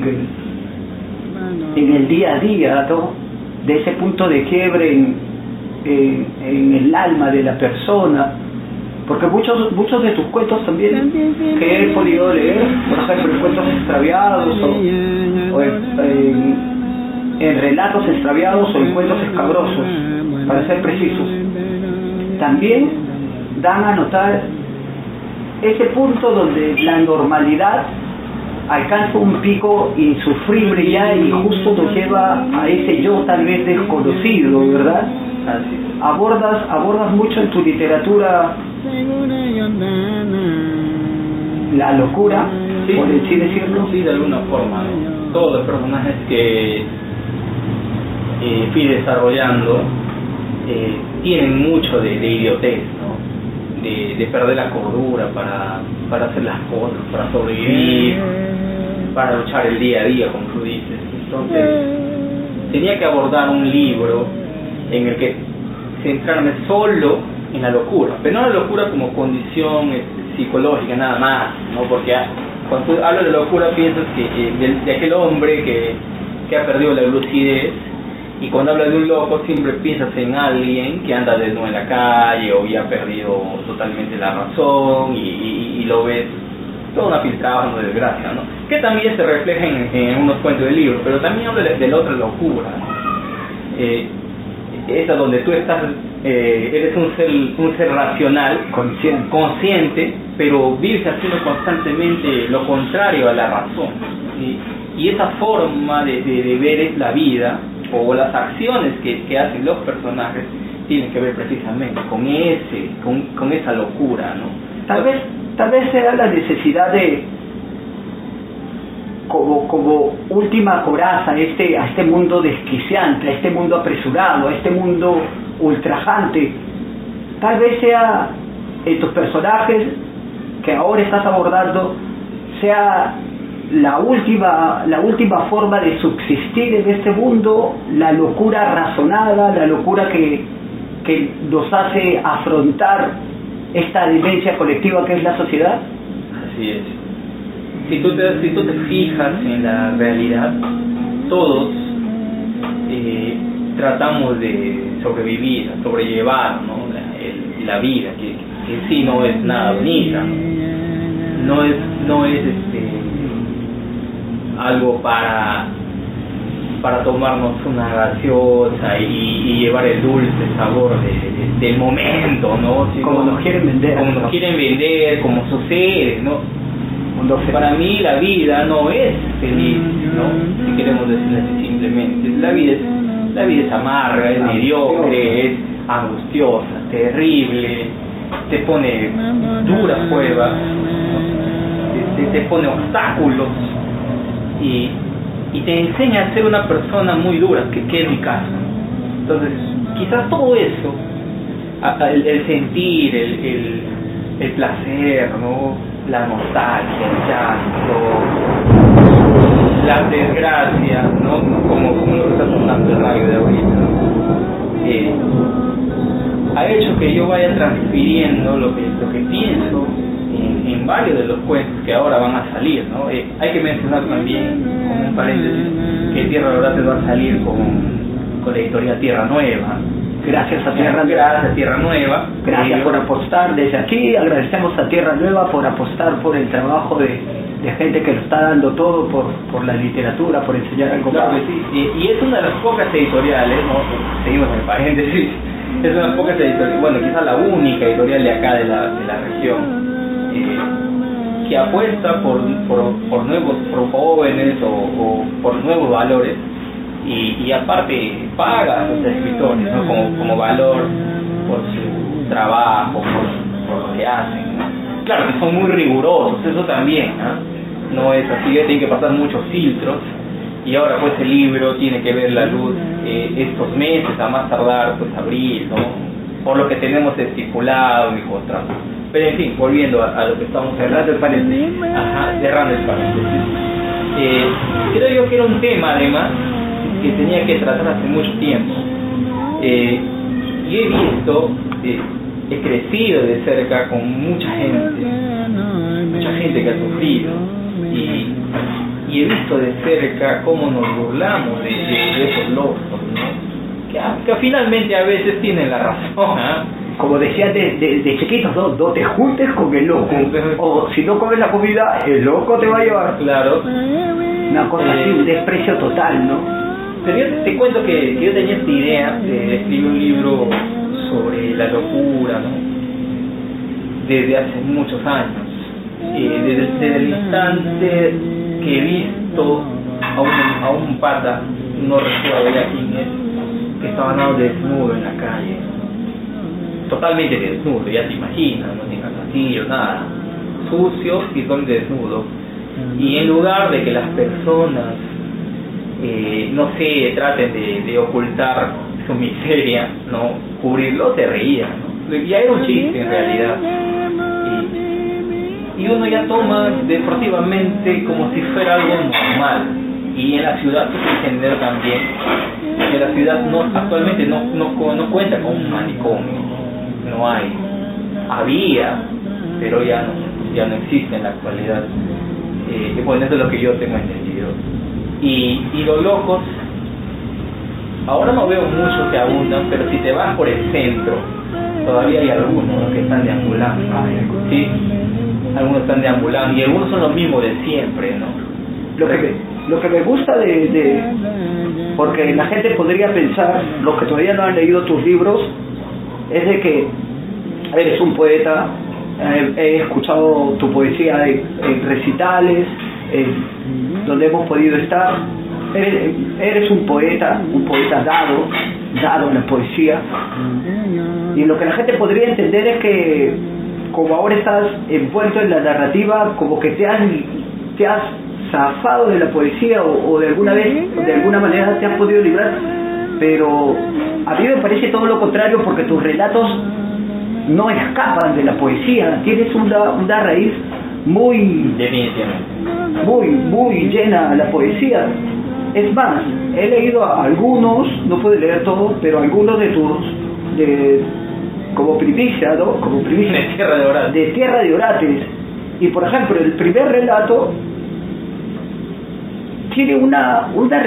en el día a día, de ese punto de quiebre en, en, el alma de la persona, porque muchos muchos de tus cuentos también que he podido leer, por ejemplo, en cuentos extraviados o, en, en, relatos extraviados o en cuentos escabrosos, para ser precisos, también dan a notar ese punto donde la normalidad alcanza un pico insufrible ya y justo nos lleva a ese yo tal vez desconocido, ¿verdad? Abordas, abordas mucho en tu literatura la locura, por así decirlo. Sí, de alguna forma. Todos los personajes que eh, fui desarrollando eh, tienen mucho de, de idiotez, ¿no? de, de perder la cordura para para hacer las cosas, para sobrevivir, para luchar el día a día, como tú dices. Entonces, tenía que abordar un libro en el que centrarme solo en la locura, pero no la locura como condición psicológica nada más, ¿no? Porque cuando tú hablas de locura piensas que eh, de, aquel hombre que, que ha perdido la lucidez y cuando hablas de un loco siempre piensas en alguien que anda desnudo en la calle o ya ha perdido totalmente la razón y, y, lo ves toda una filtrada, una desgracia, ¿no? Que también se refleja en, unos cuentos del libro, pero también habla de, la otra locura. Eh, esa donde tú estás, eh, eres un ser, un ser racional, consciente. consciente, pero vives haciendo constantemente lo contrario a la razón. Y esa forma de, de, ver la vida o las acciones que, que, hacen los personajes tienen que ver precisamente con ese, con, con esa locura, ¿no? Tal vez, tal vez sea la necesidad de como, como última coraza a este, a este mundo desquiciante, a este mundo apresurado, a este mundo ultrajante. Tal vez sea en tus personajes que ahora estás abordando, sea la última, la última forma de subsistir en este mundo, la locura razonada, la locura que, que nos hace afrontar esta demencia colectiva que es la sociedad. Así es si tú te, si tú te fijas en la realidad, todos eh, tratamos de sobrevivir, sobrellevar ¿no? la, vida, que, que sí no es nada bonita, no es, no es este, algo para para tomarnos una gaseosa y, llevar el dulce sabor de, del momento, ¿no? como nos quieren vender. Como nos quieren vender, como sucede, ¿no? para mí la vida no es feliz, ¿no? Si queremos decirlo simplemente. La vida es, la vida es amarga, es mediocre, es angustiosa, terrible, te pone duras pruebas, te, pone obstáculos y, y te enseña a ser una persona muy dura, que, que es mi caso. Entonces, quizás todo eso, el, sentir, el, el, placer, ¿no? la nostalgia, el llanto, la desgracia, ¿no? Como, como lo que está sonando el radio de ahorita, eh, ha hecho que yo vaya transfiriendo lo que, lo que pienso en, en, varios de los cuentos que ahora van a salir, ¿no? Eh, hay que mencionar también, como un paréntesis, que Tierra Dorada va a salir con, con la editorial Tierra Nueva, Gracias a Tierra Gracias Tierra Nueva. Gracias por apostar desde aquí. Agradecemos a Tierra Nueva por apostar por el trabajo de, gente que lo está dando todo por, por la literatura, por enseñar algo claro, sí. y, es una de las pocas editoriales, seguimos en el paréntesis, es una de las pocas editoriales, bueno, quizás la única editorial de acá de la, de la región, que apuesta por, por, por nuevos, por jóvenes o, por nuevos valores y, aparte paga a los escritores como, como valor por su trabajo, por, por lo que hacen. Claro que son muy rigurosos, eso también, no es así, tiene que pasar muchos filtros y ahora pues el libro tiene que ver la luz eh, estos meses, a más tardar pues abril, ¿no? Por lo que tenemos estipulado mi contrato. Pero en fin, volviendo a, lo que estamos cerrando el paréntesis. Ajá, cerrando el paréntesis. Eh, creo yo que era un tema además que tenía que tratar hace mucho tiempo. Eh, y he visto, eh, he crecido de cerca con mucha gente, mucha gente que ha sufrido, y, y he visto de cerca cómo nos burlamos de, esos locos, que, finalmente a veces tienen la razón. ¿ah? como decía de, de, chiquitos, no, no te juntes con el loco. O si no comes la comida, el loco te va a llevar. Claro. Una cosa así, un desprecio total, ¿no? te cuento que, yo tenía esta idea de escribir un libro sobre la locura, ¿no? Desde hace muchos años. desde, el instante que he visto a un, a un pata, no recuerdo ya quién es, que estaba nada desnudo en la calle. Totalmente desnudo, ya te imaginas, no tiene calzoncillos, nada. Sucio y todo desnudo. Y en lugar de que las personas eh, no sé, traten de, ocultar su miseria, ¿no? Cubrirlo, se reía, ¿no? Ya era un chiste en realidad. Y, uno ya toma deportivamente como si fuera algo normal. Y en la ciudad hay que entender también que la ciudad no, actualmente no, no, no cuenta con un manicomio, no hay. Había, pero ya no, ya no existe en la actualidad. Eh, bueno, eso es lo que yo tengo entendido. Y, y los locos, ahora no veo muchos que abundan, pero si te vas por el centro, todavía hay algunos que están deambulando, ¿sí? Algunos están deambulando y algunos son los mismos de siempre, ¿no? Lo que, lo que me gusta de, porque la gente podría pensar, los que todavía no han leído tus libros, es de que eres un poeta, eh, he escuchado tu poesía en, recitales, donde hemos podido estar, eres, un poeta, un poeta dado, dado en la poesía, y lo que la gente podría entender es que como ahora estás envuelto en la narrativa, como que te has zafado de la poesía o, de alguna vez, de alguna manera te has podido librar, pero a mí me parece todo lo contrario porque tus relatos no escapan de la poesía, tienes una, una raíz muy, muy, muy llena a la poesía. Es más, he leído a algunos, no puedo leer todos, pero algunos de tus, de, como primicia, ¿no? Como primicia de Tierra de Orates. De Tierra de Orates. Y por ejemplo, el primer relato tiene una, una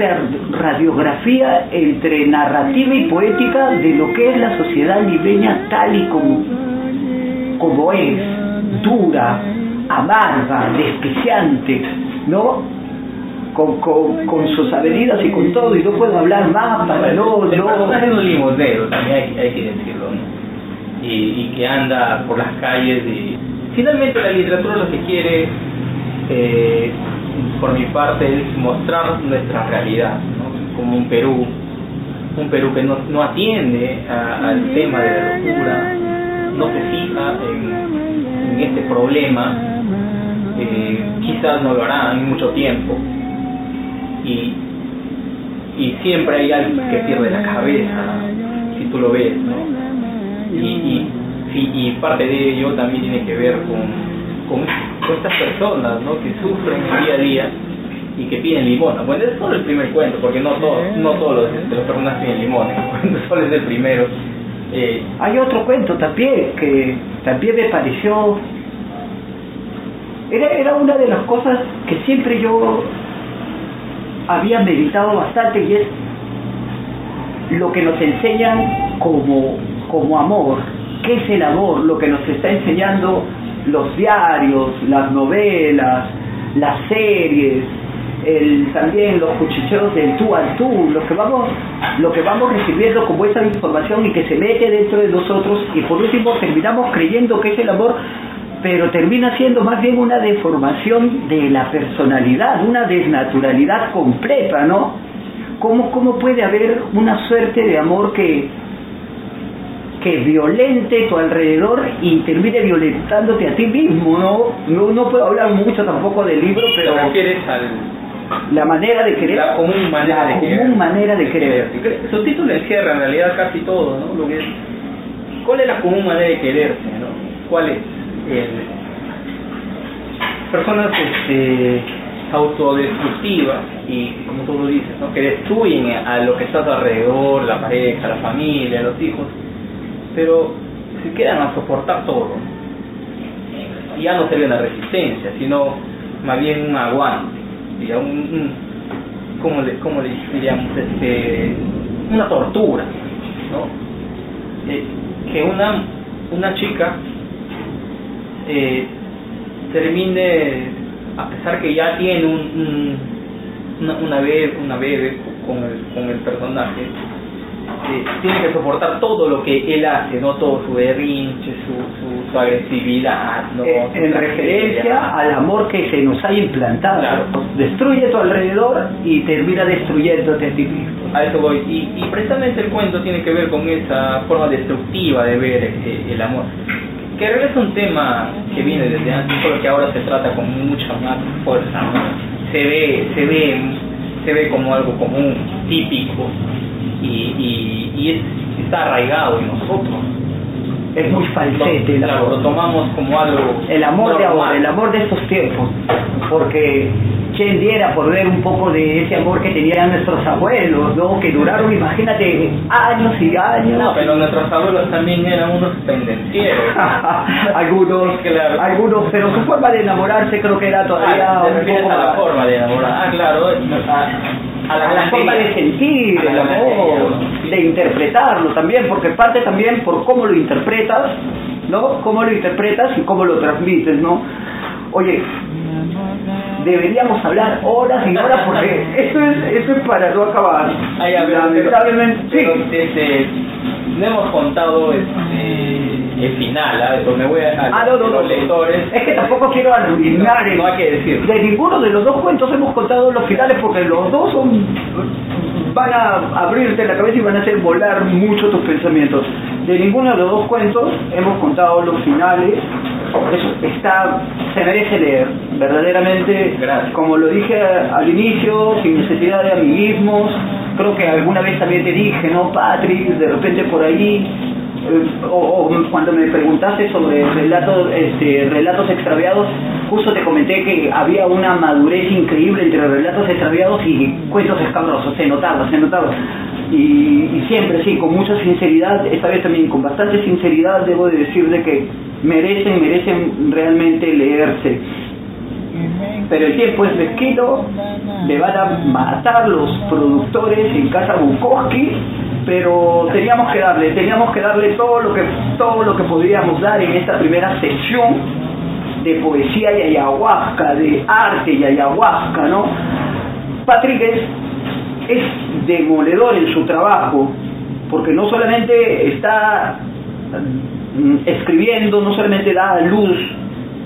radiografía entre narrativa y poética de lo que es la sociedad limeña tal y como, como es, dura, amarga, despreciante, ¿no? Con, con, con, sus avenidas y con todo, y no puedo hablar más para no... El personaje un limosnero, también hay, hay que decirlo, ¿no? Y, y, que anda por las calles y... Finalmente la literatura lo que quiere eh, por mi parte es mostrar nuestra realidad, como un Perú, un Perú que no, no atiende al tema de la locura, no se fija en, este problema, eh, quizás no lo hará en mucho tiempo, y, y siempre hay alguien que pierde la cabeza, si tú lo ves, ¿no? y, y, y parte de ello también tiene que ver con con, estas personas ¿no? que sufren día a día y que piden limón. Bueno, es solo el primer cuento, porque no todos, no todos los, este, personas piden limón, el solo es el primero. Eh, Hay otro cuento también que también me pareció... Era, era una de las cosas que siempre yo había meditado bastante y es lo que nos enseñan como, como amor. ¿Qué es el amor? Lo que nos está enseñando los diarios, las novelas, las series, el, también los cuchicheos del tú al tú, lo que vamos, lo que vamos recibiendo como esa información y que se mete dentro de nosotros y por último terminamos creyendo que es el amor, pero termina siendo más bien una deformación de la personalidad, una desnaturalidad completa, ¿no? ¿Cómo, cómo puede haber una suerte de amor que, que violente tu alrededor y termine violentándote a ti mismo, ¿no? No, no puedo hablar mucho tampoco del libro, pero... ¿Te refieres al la manera de querer la común manera, la de, común querer. manera de querer su título encierra en realidad casi todo ¿no? Lo que es, cuál es la común manera de quererse ¿no? cuál es personas este, autodestructivas y como tú lo dices ¿no? que destruyen a lo que está a tu alrededor la pareja la familia los hijos pero se quedan a soportar todo. Ya no sería una resistencia, sino más bien un aguante, un, ¿cómo, le, ¿cómo le diríamos? Este, una tortura, ¿no? Eh, que una, chica eh, termine, a pesar que ya tiene un, una, una, bebé, una bebé con el personaje, tiene que soportar todo lo que él hace, no todo su berrinche, su, su, agresividad. ¿no? Eh, en referencia al amor que se nos ha implantado. Destruye tu alrededor y termina destruyéndote a ti mismo. A eso voy. Y, y precisamente el cuento tiene que ver con esa forma destructiva de ver eh, el amor. Que es un tema que viene desde antes, solo que ahora se trata con mucha más fuerza. Se ve, se ve, se ve como algo común, típico y, y, y está arraigado en nosotros. Es muy falsete. Lo, lo tomamos como algo. El amor de ahora, el amor de estos tiempos. Porque quién diera por ver un poco de ese amor que tenían nuestros abuelos, ¿no? Que duraron, imagínate, años y años. No, pero nuestros abuelos también eran unos pendencieros. algunos, Claro. algunos, pero su forma de enamorarse creo que era todavía Ah, un refieres poco a la forma de enamorar. Ah, claro, a la, a la forma de sentir A el amor, de interpretarlo también, porque parte también por cómo lo interpretas, ¿no? Cómo lo interpretas y cómo lo transmites, ¿no? Oye, deberíamos hablar horas y horas porque eso es, eso es para no acabar. Ah, ya, pero- Lamentablemente, pero, sí. este, no hemos contado este, el final, ¿ah? Pues me voy a, a Ah, no, no, los no. lectores. Es que tampoco quiero arruinar el- No hay que decir. De ninguno de los dos cuentos hemos contado los finales porque los dos son van a abrirte la cabeza y van a hacer volar mucho tus pensamientos. De ninguno de los dos cuentos hemos contado los finales. Eso está, se merece leer, verdaderamente, Gracias. como lo dije al inicio, sin necesidad de amiguismos, creo que alguna vez también te dije, ¿no, Patrick? De repente por ahí o, cuando me preguntaste sobre relatos, este, relatos extraviados, justo te comenté que había una madurez increíble entre relatos extraviados y cuentos escabrosos, se notaba, se notaba. Y, y siempre, sí, con mucha sinceridad, esta vez también con bastante sinceridad debo de decir de que merecen, merecen realmente leerse. Pero el tiempo es mezquino, le van a matar los productores en casa Bukowski, pero teníamos que darle, teníamos que darle todo lo que todo lo que podíamos dar en esta primera sección de poesía y ayahuasca, de arte y ayahuasca, ¿no? Patrick es, es demoledor en su trabajo, porque no solamente está mm, escribiendo, no solamente da a luz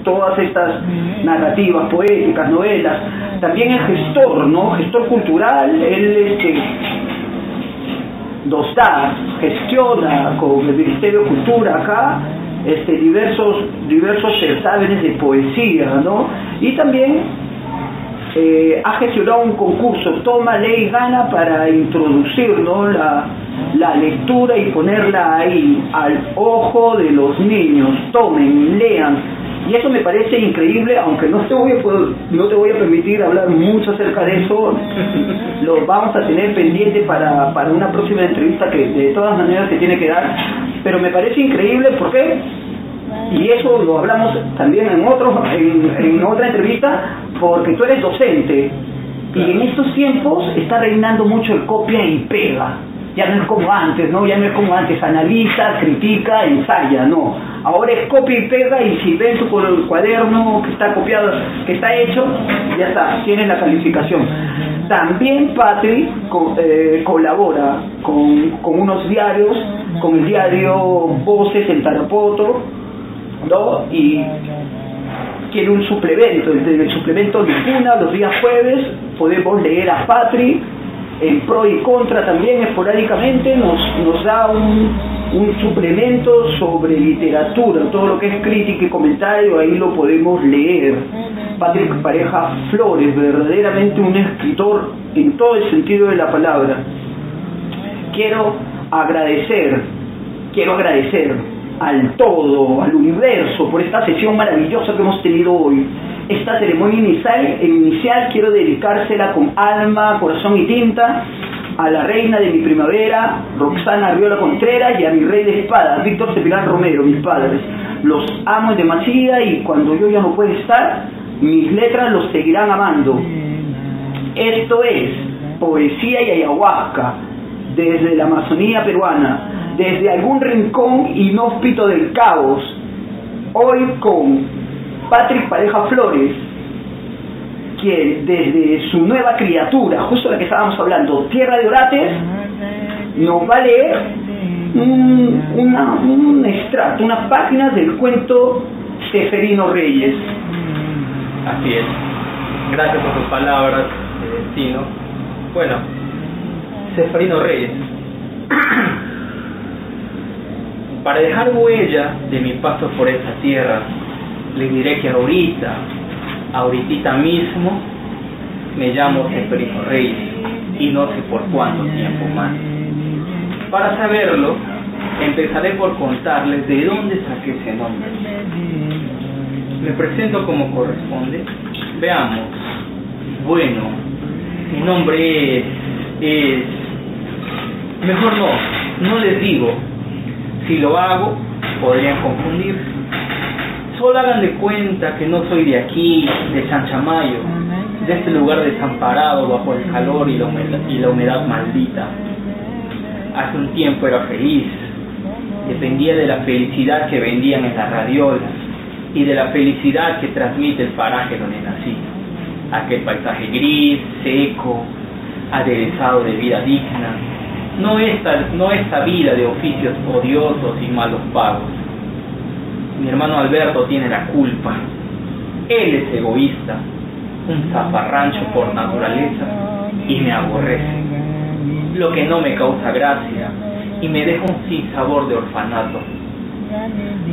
todas estas narrativas, poéticas, novelas, también es gestor, ¿no? Gestor cultural, él este, da, gestiona con el Ministerio de Cultura acá este, diversos, diversos certámenes de poesía, ¿no? Y también eh, ha gestionado un concurso, toma ley gana para introducir ¿no? la, la lectura y ponerla ahí al ojo de los niños, tomen, lean. Y eso me parece increíble, aunque no te voy a, poder- no te voy a permitir hablar mucho acerca de eso, lo vamos a tener pendiente para, para una próxima entrevista que de todas maneras se tiene que dar, pero me parece increíble porque y eso lo hablamos también en otro en, en otra entrevista porque tú eres docente. Y en estos tiempos está reinando mucho el copia y pega ya no es como antes no ya no es como antes analiza critica ensaya no. Ahora es copia y pega y si ven tu cu- cuaderno que está copiado que está hecho ya está tienes la calificación. También Patri eh, colabora con, unos diarios con el diario Voces en Tarapoto ¿no? Y quiere un suplemento, el, el suplemento de los días jueves podemos leer a Patri, en pro y contra también esporádicamente nos, nos da un, un suplemento sobre literatura, todo lo que es crítica y comentario, ahí lo podemos leer. Patrick Pareja Flores, verdaderamente un escritor en todo el sentido de la palabra. Quiero agradecer, quiero agradecer al todo, al universo, por esta sesión maravillosa que hemos tenido hoy. Esta ceremonia inicial, inicial quiero dedicársela con alma, corazón y tinta a la reina de mi primavera, Roxana Arriola Contreras, y a mi rey de espadas, Víctor Cepilán Romero, mis padres. Los amo demasía y cuando yo ya no pueda estar, mis letras los seguirán amando. Esto es poesía y ayahuasca desde la Amazonía peruana, desde algún rincón inhóspito del caos. Hoy con Patrick Pareja Flores, quien desde su nueva criatura, justo la que estábamos hablando, Tierra de Orates, nos va a leer un, una- un extracto, unas páginas del cuento Seferino Reyes. Así es. Gracias por tus palabras, eh, Tino. Bueno, Seferino Reyes. Para dejar huella de mi paso por esta tierra, les diré que ahorita, ahorita mismo, me llamo Seferino Reyes y no sé por cuánto tiempo más. Para saberlo, empezaré por contarles de dónde saqué ese nombre. Me presento como corresponde. Veamos. Bueno, mi nombre es, es... Mejor no, no les digo. Si lo hago, podrían confundirse. Solo hagan de cuenta que no soy de aquí, de San Chamayo, de este lugar desamparado bajo el calor y la humedad, y la humedad maldita. Hace un tiempo era feliz, dependía de la felicidad que vendían en las radiolas y de la felicidad que transmite el paraje donde nací. Aquel paisaje gris, seco, aderezado de vida digna, no esta, no esta vida de oficios odiosos y malos pagos. Mi hermano Alberto tiene la culpa. Él es egoísta, un zafarrancho por naturaleza y me aborrece, lo que no me causa gracia y me deja un sinsabor de orfanato.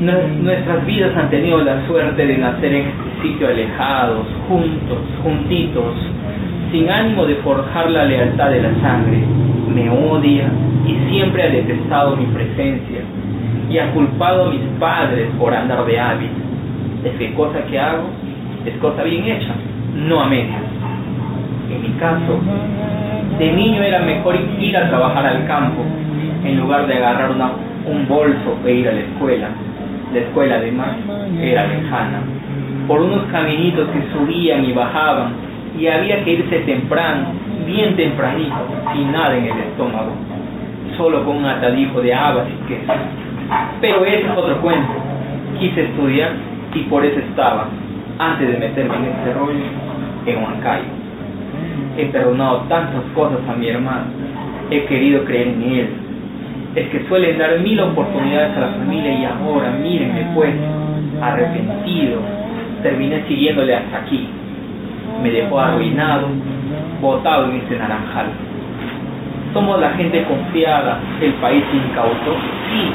Nuestras vidas han tenido la suerte de nacer en este sitio alejados, juntos, juntitos, sin ánimo de forjar la lealtad de la sangre. Me odia y siempre ha detestado mi presencia y ha culpado a mis padres por andar de hábil. Es que cosa que hago es cosa bien hecha, no a medias. En mi caso, de niño era mejor ir a trabajar al campo en lugar de agarrar un bolso e ir a la escuela. La escuela además era lejana, por unos caminitos que subían y bajaban y había que irse temprano, bien tempranito, sin nada en el estómago, solo con un atadijo de habas y queso. Pero ese es otro cuento. Quise estudiar y por eso estaba, antes de meterme en este rollo, en Huancayo. He perdonado tantas cosas a mi hermano, he querido creer en él, es que suelen dar mil oportunidades a la familia y ahora, mírenme pues, arrepentido, terminé siguiéndole hasta aquí. Me dejó arruinado, botado en este naranjal. Somos la gente confiada, el país incauto. Sí,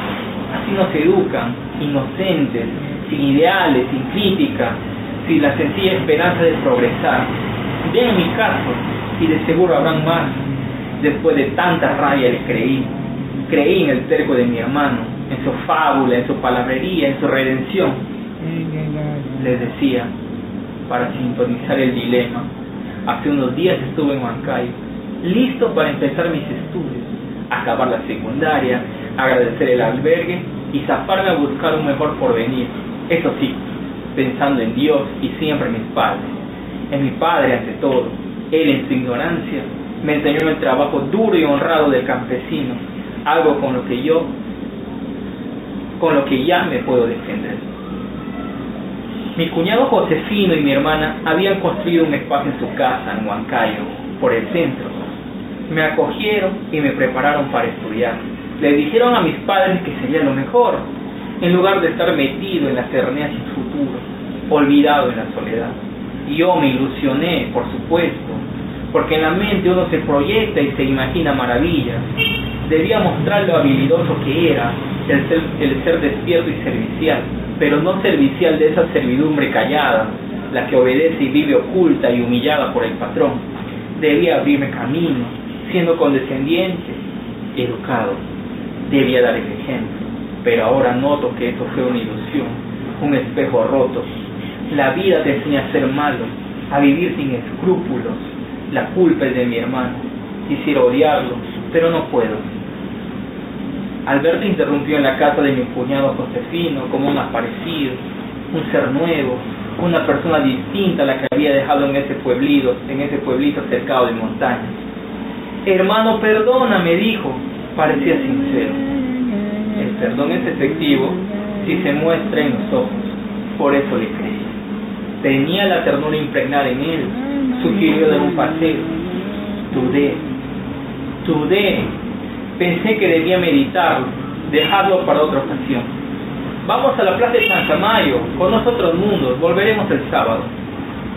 así nos educan, inocentes, sin ideales, sin crítica, sin la sencilla esperanza de progresar. Vean mi caso, y de seguro habrán más. Después de tanta rabia le creí creí en el terco de mi hermano, en su fábula, en su palabrería, en su redención. Les decía, para sintonizar el dilema, hace unos días estuve en Huancayo, listo para empezar mis estudios, acabar la secundaria, agradecer el albergue y zafarme a buscar un mejor porvenir. Eso sí, pensando en Dios y siempre en mis padres. En mi padre ante todo. Él en su ignorancia me enseñó el trabajo duro y honrado del campesino algo con lo que yo, con lo que ya me puedo defender. Mi cuñado Josefino y mi hermana habían construido un espacio en su casa en Huancayo, por el centro. Me acogieron y me prepararon para estudiar. Le dijeron a mis padres que sería lo mejor, en lugar de estar metido en la eternidad sin futuro, olvidado en la soledad. Y yo me ilusioné, por supuesto, porque en la mente uno se proyecta y se imagina maravillas, debía mostrar lo habilidoso que era el ser, despierto y servicial, pero no servicial de esa servidumbre callada, la que obedece y vive oculta y humillada por el patrón. Debía abrirme camino, siendo condescendiente, educado. Debía dar el ejemplo, pero ahora noto que eso fue una ilusión, un espejo roto. La vida te enseña a ser malo, a vivir sin escrúpulos. La culpa es de mi hermano. Quisiera odiarlo, pero no puedo. Alberto interrumpió en la casa de mi cuñado Josefino como un aparecido, un ser nuevo, una persona distinta a la que había dejado en ese pueblito, en ese pueblito cercado de montañas. Hermano, perdona, me dijo, parecía sincero. El perdón es efectivo si se muestra en los ojos, por eso le creí. Tenía la ternura impregnada en él, sugirió de un paseo. Dudé, dudé pensé que debía meditarlo, dejarlo para otra ocasión. Vamos a la plaza de San Samayo, con nosotros mundos, volveremos el sábado.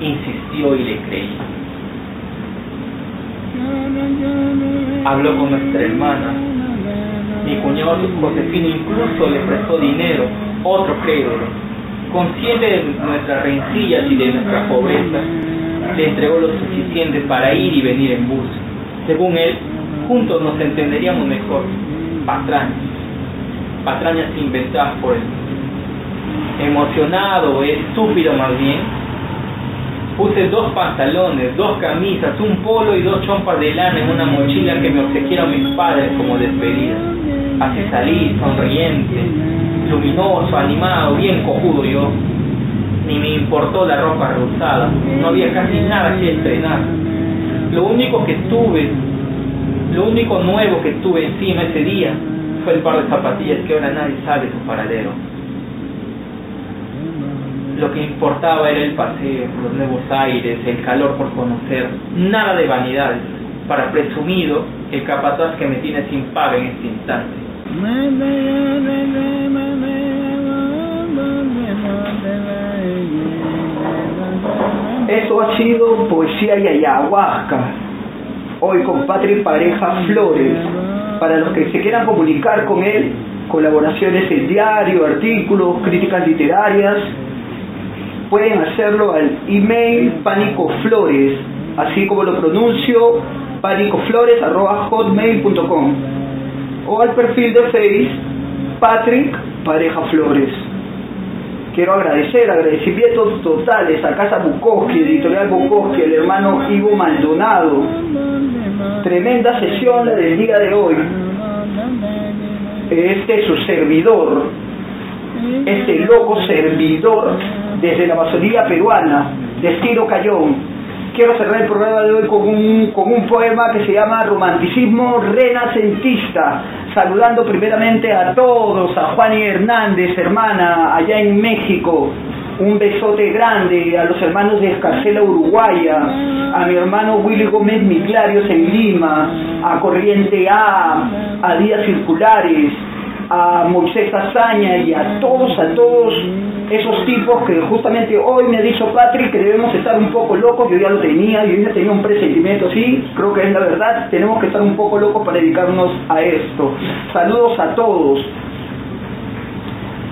Insistió y le creí. Habló con nuestra hermana. Mi cuñado Josefino incluso le prestó dinero, otro crédito. Consciente de nuestras rencillas y de nuestra pobreza, le entregó lo suficiente para ir y venir en bus. Según él, juntos nos entenderíamos mejor. Patrañas, patrañas inventadas por él. Emocionado, estúpido más bien, Puse dos pantalones, dos camisas, un polo y dos chompas de lana en una mochila que me obsequiaron mis padres como despedida. Así salí, sonriente, luminoso, animado, bien cojudo yo. Ni me importó la ropa rehusada, no había casi nada que estrenar. Lo único que tuve, lo único nuevo que tuve encima ese día fue el par de zapatillas que ahora nadie sabe su paradero. Lo que importaba era el paseo, los nuevos aires, el calor por conocer, nada de vanidades, para presumido el capataz que me tiene sin paga en este instante. Eso ha sido poesía y ayahuasca. Hoy con Patrick Pareja Flores. Para los que se quieran comunicar con él, colaboraciones en diario, artículos, críticas literarias, pueden hacerlo al email panicoflores, así como lo pronuncio, panicoflores.hotmail.com o al perfil de Facebook Patrick Pareja Flores. Quiero agradecer, agradecimientos totales a Casa Bukowski, Editorial Bukowski, el hermano Ivo Maldonado. Tremenda sesión la del día de hoy. Este es su servidor, este loco servidor desde la Amazonía peruana, de estilo Cayón. Quiero cerrar el programa de hoy con un, con un poema que se llama Romanticismo Renacentista, saludando primeramente a todos, a Juan y Hernández, hermana, allá en México, un besote grande a los hermanos de Escarcela Uruguaya, a mi hermano Willy Gómez Miglarios en Lima, a Corriente A, a Días Circulares, a Moisés Azaña y a todos, a todos esos tipos que justamente hoy me ha dicho Patrick que debemos estar un poco locos, yo ya lo tenía, yo ya tenía un presentimiento, sí, creo que es la verdad, tenemos que estar un poco locos para dedicarnos a esto. Saludos a todos.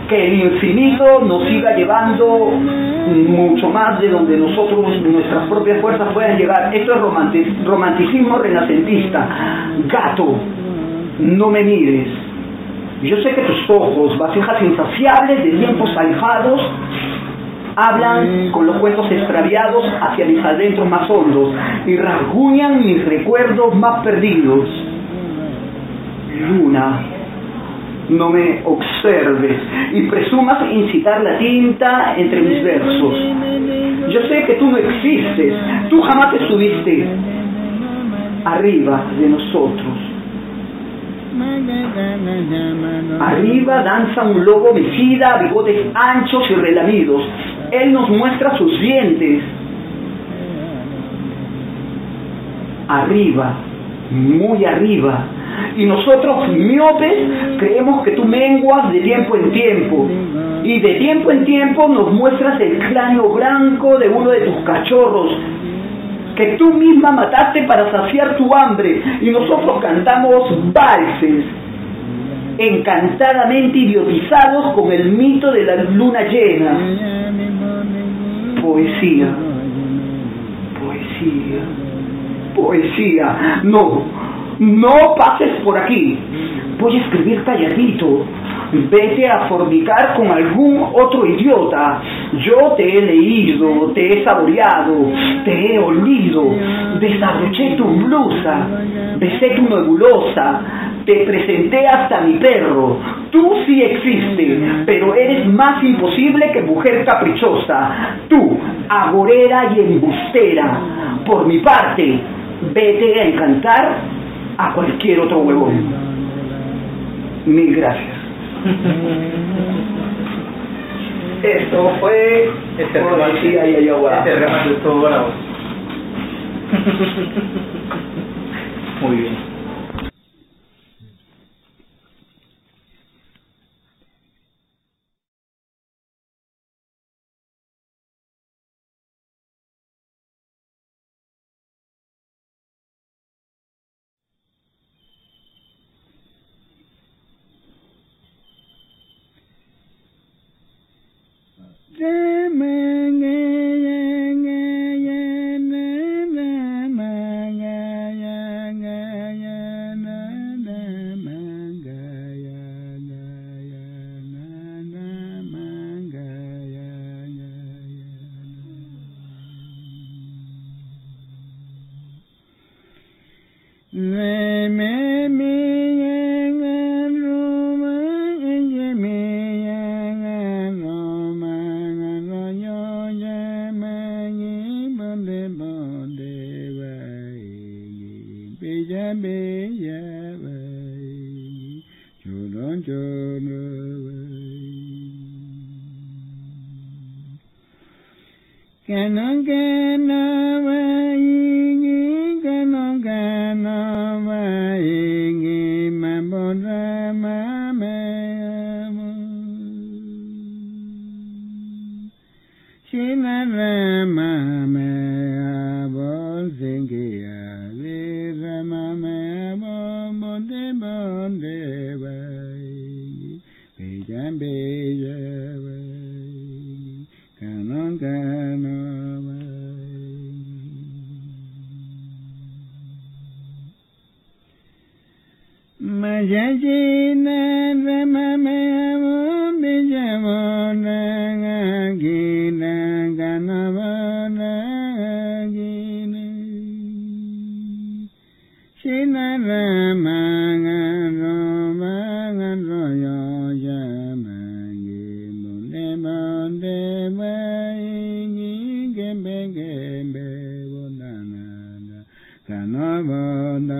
Que el infinito nos siga llevando mucho más de donde nosotros, nuestras propias fuerzas puedan llegar. Esto es romanticismo renacentista. Gato, no me mires yo sé que tus ojos, vasijas insaciables de tiempos alejados, hablan con los cuentos extraviados hacia mis adentros más hondos y rasguñan mis recuerdos más perdidos. Luna, no me observes y presumas incitar la tinta entre mis versos. Yo sé que tú no existes, tú jamás estuviste arriba de nosotros Arriba danza un lobo vestida, bigotes anchos y relamidos. Él nos muestra sus dientes. Arriba, muy arriba. Y nosotros, miopes, creemos que tú menguas de tiempo en tiempo. Y de tiempo en tiempo nos muestras el cráneo blanco de uno de tus cachorros que tú misma mataste para saciar tu hambre y nosotros cantamos valses, encantadamente idiotizados con el mito de la luna llena. Poesía, poesía, poesía. No, no pases por aquí. Voy a escribir calladito vete a fornicar con algún otro idiota. Yo te he leído, te he saboreado, te he olido, desabroché tu blusa, besé tu nebulosa, te presenté hasta mi perro. Tú sí existes, pero eres más imposible que mujer caprichosa. Tú, agorera y embustera. Por mi parte, vete a encantar a cualquier otro huevón. Mil gracias. Esto fue este poesía y ayahuasca. Este remate estuvo bravo. Muy bien. be bu na na na sa na na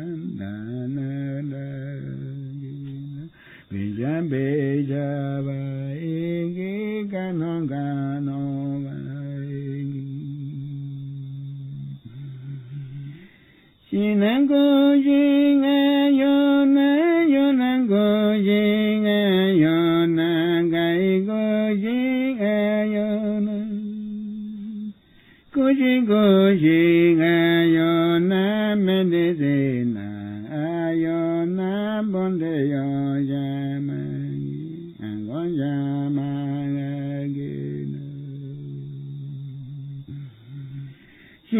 bê cha ba yên ký ca non ca no ba chỉ năng cô chỉ nghe yo na yo năng cô chỉ nghe yo na cái cô chỉ nghe yo na cô chỉ cô chỉ nghe yo na mê đê na yo na bon đê yo ya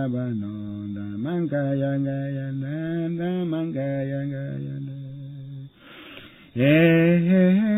Sabananda Mangayangayana Mangayangayana eh, eh, eh.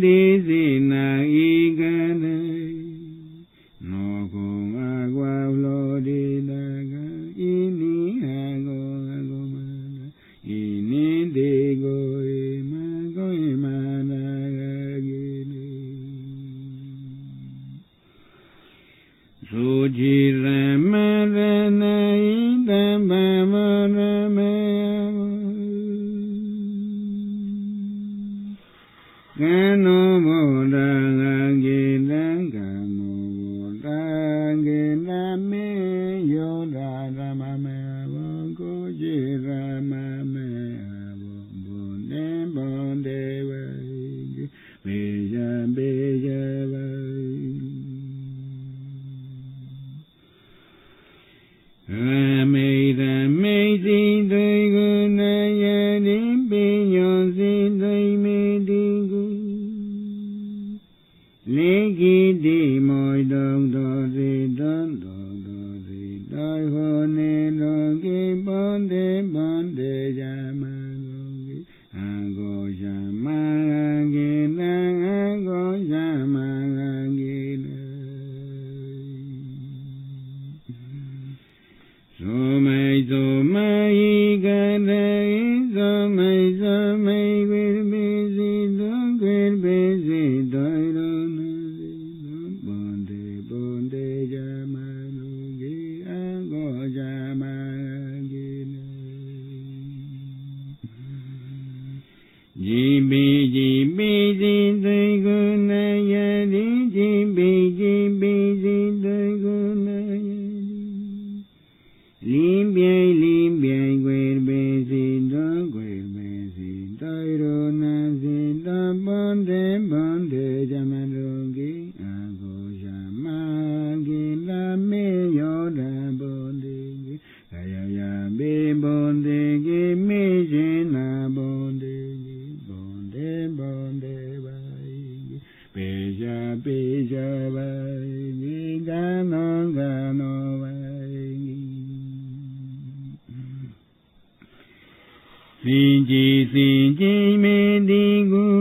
these Vijay Sijay Mediguru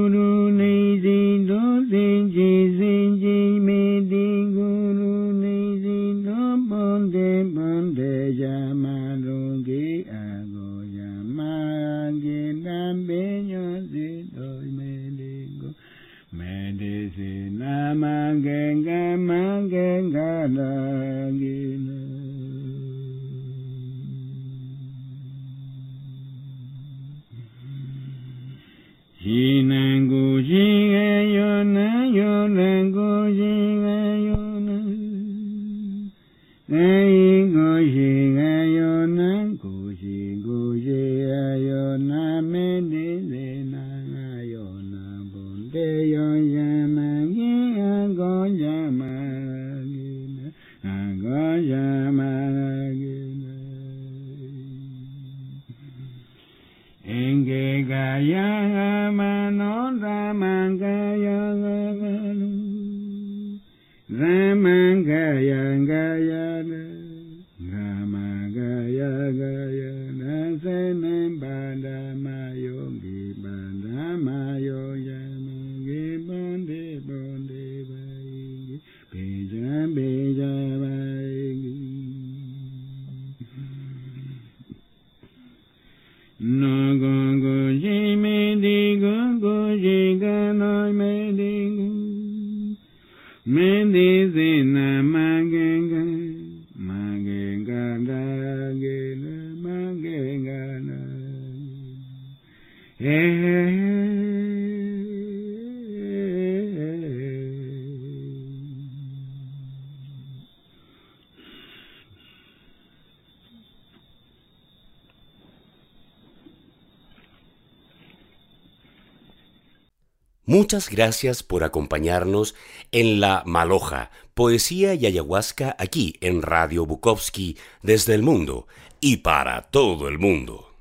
Muchas gracias por acompañarnos en La Maloja, Poesía y Ayahuasca aquí en Radio Bukowski desde el mundo y para todo el mundo.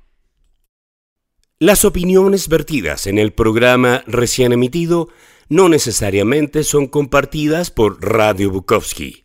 Las opiniones vertidas en el programa recién emitido no necesariamente son compartidas por Radio Bukowski.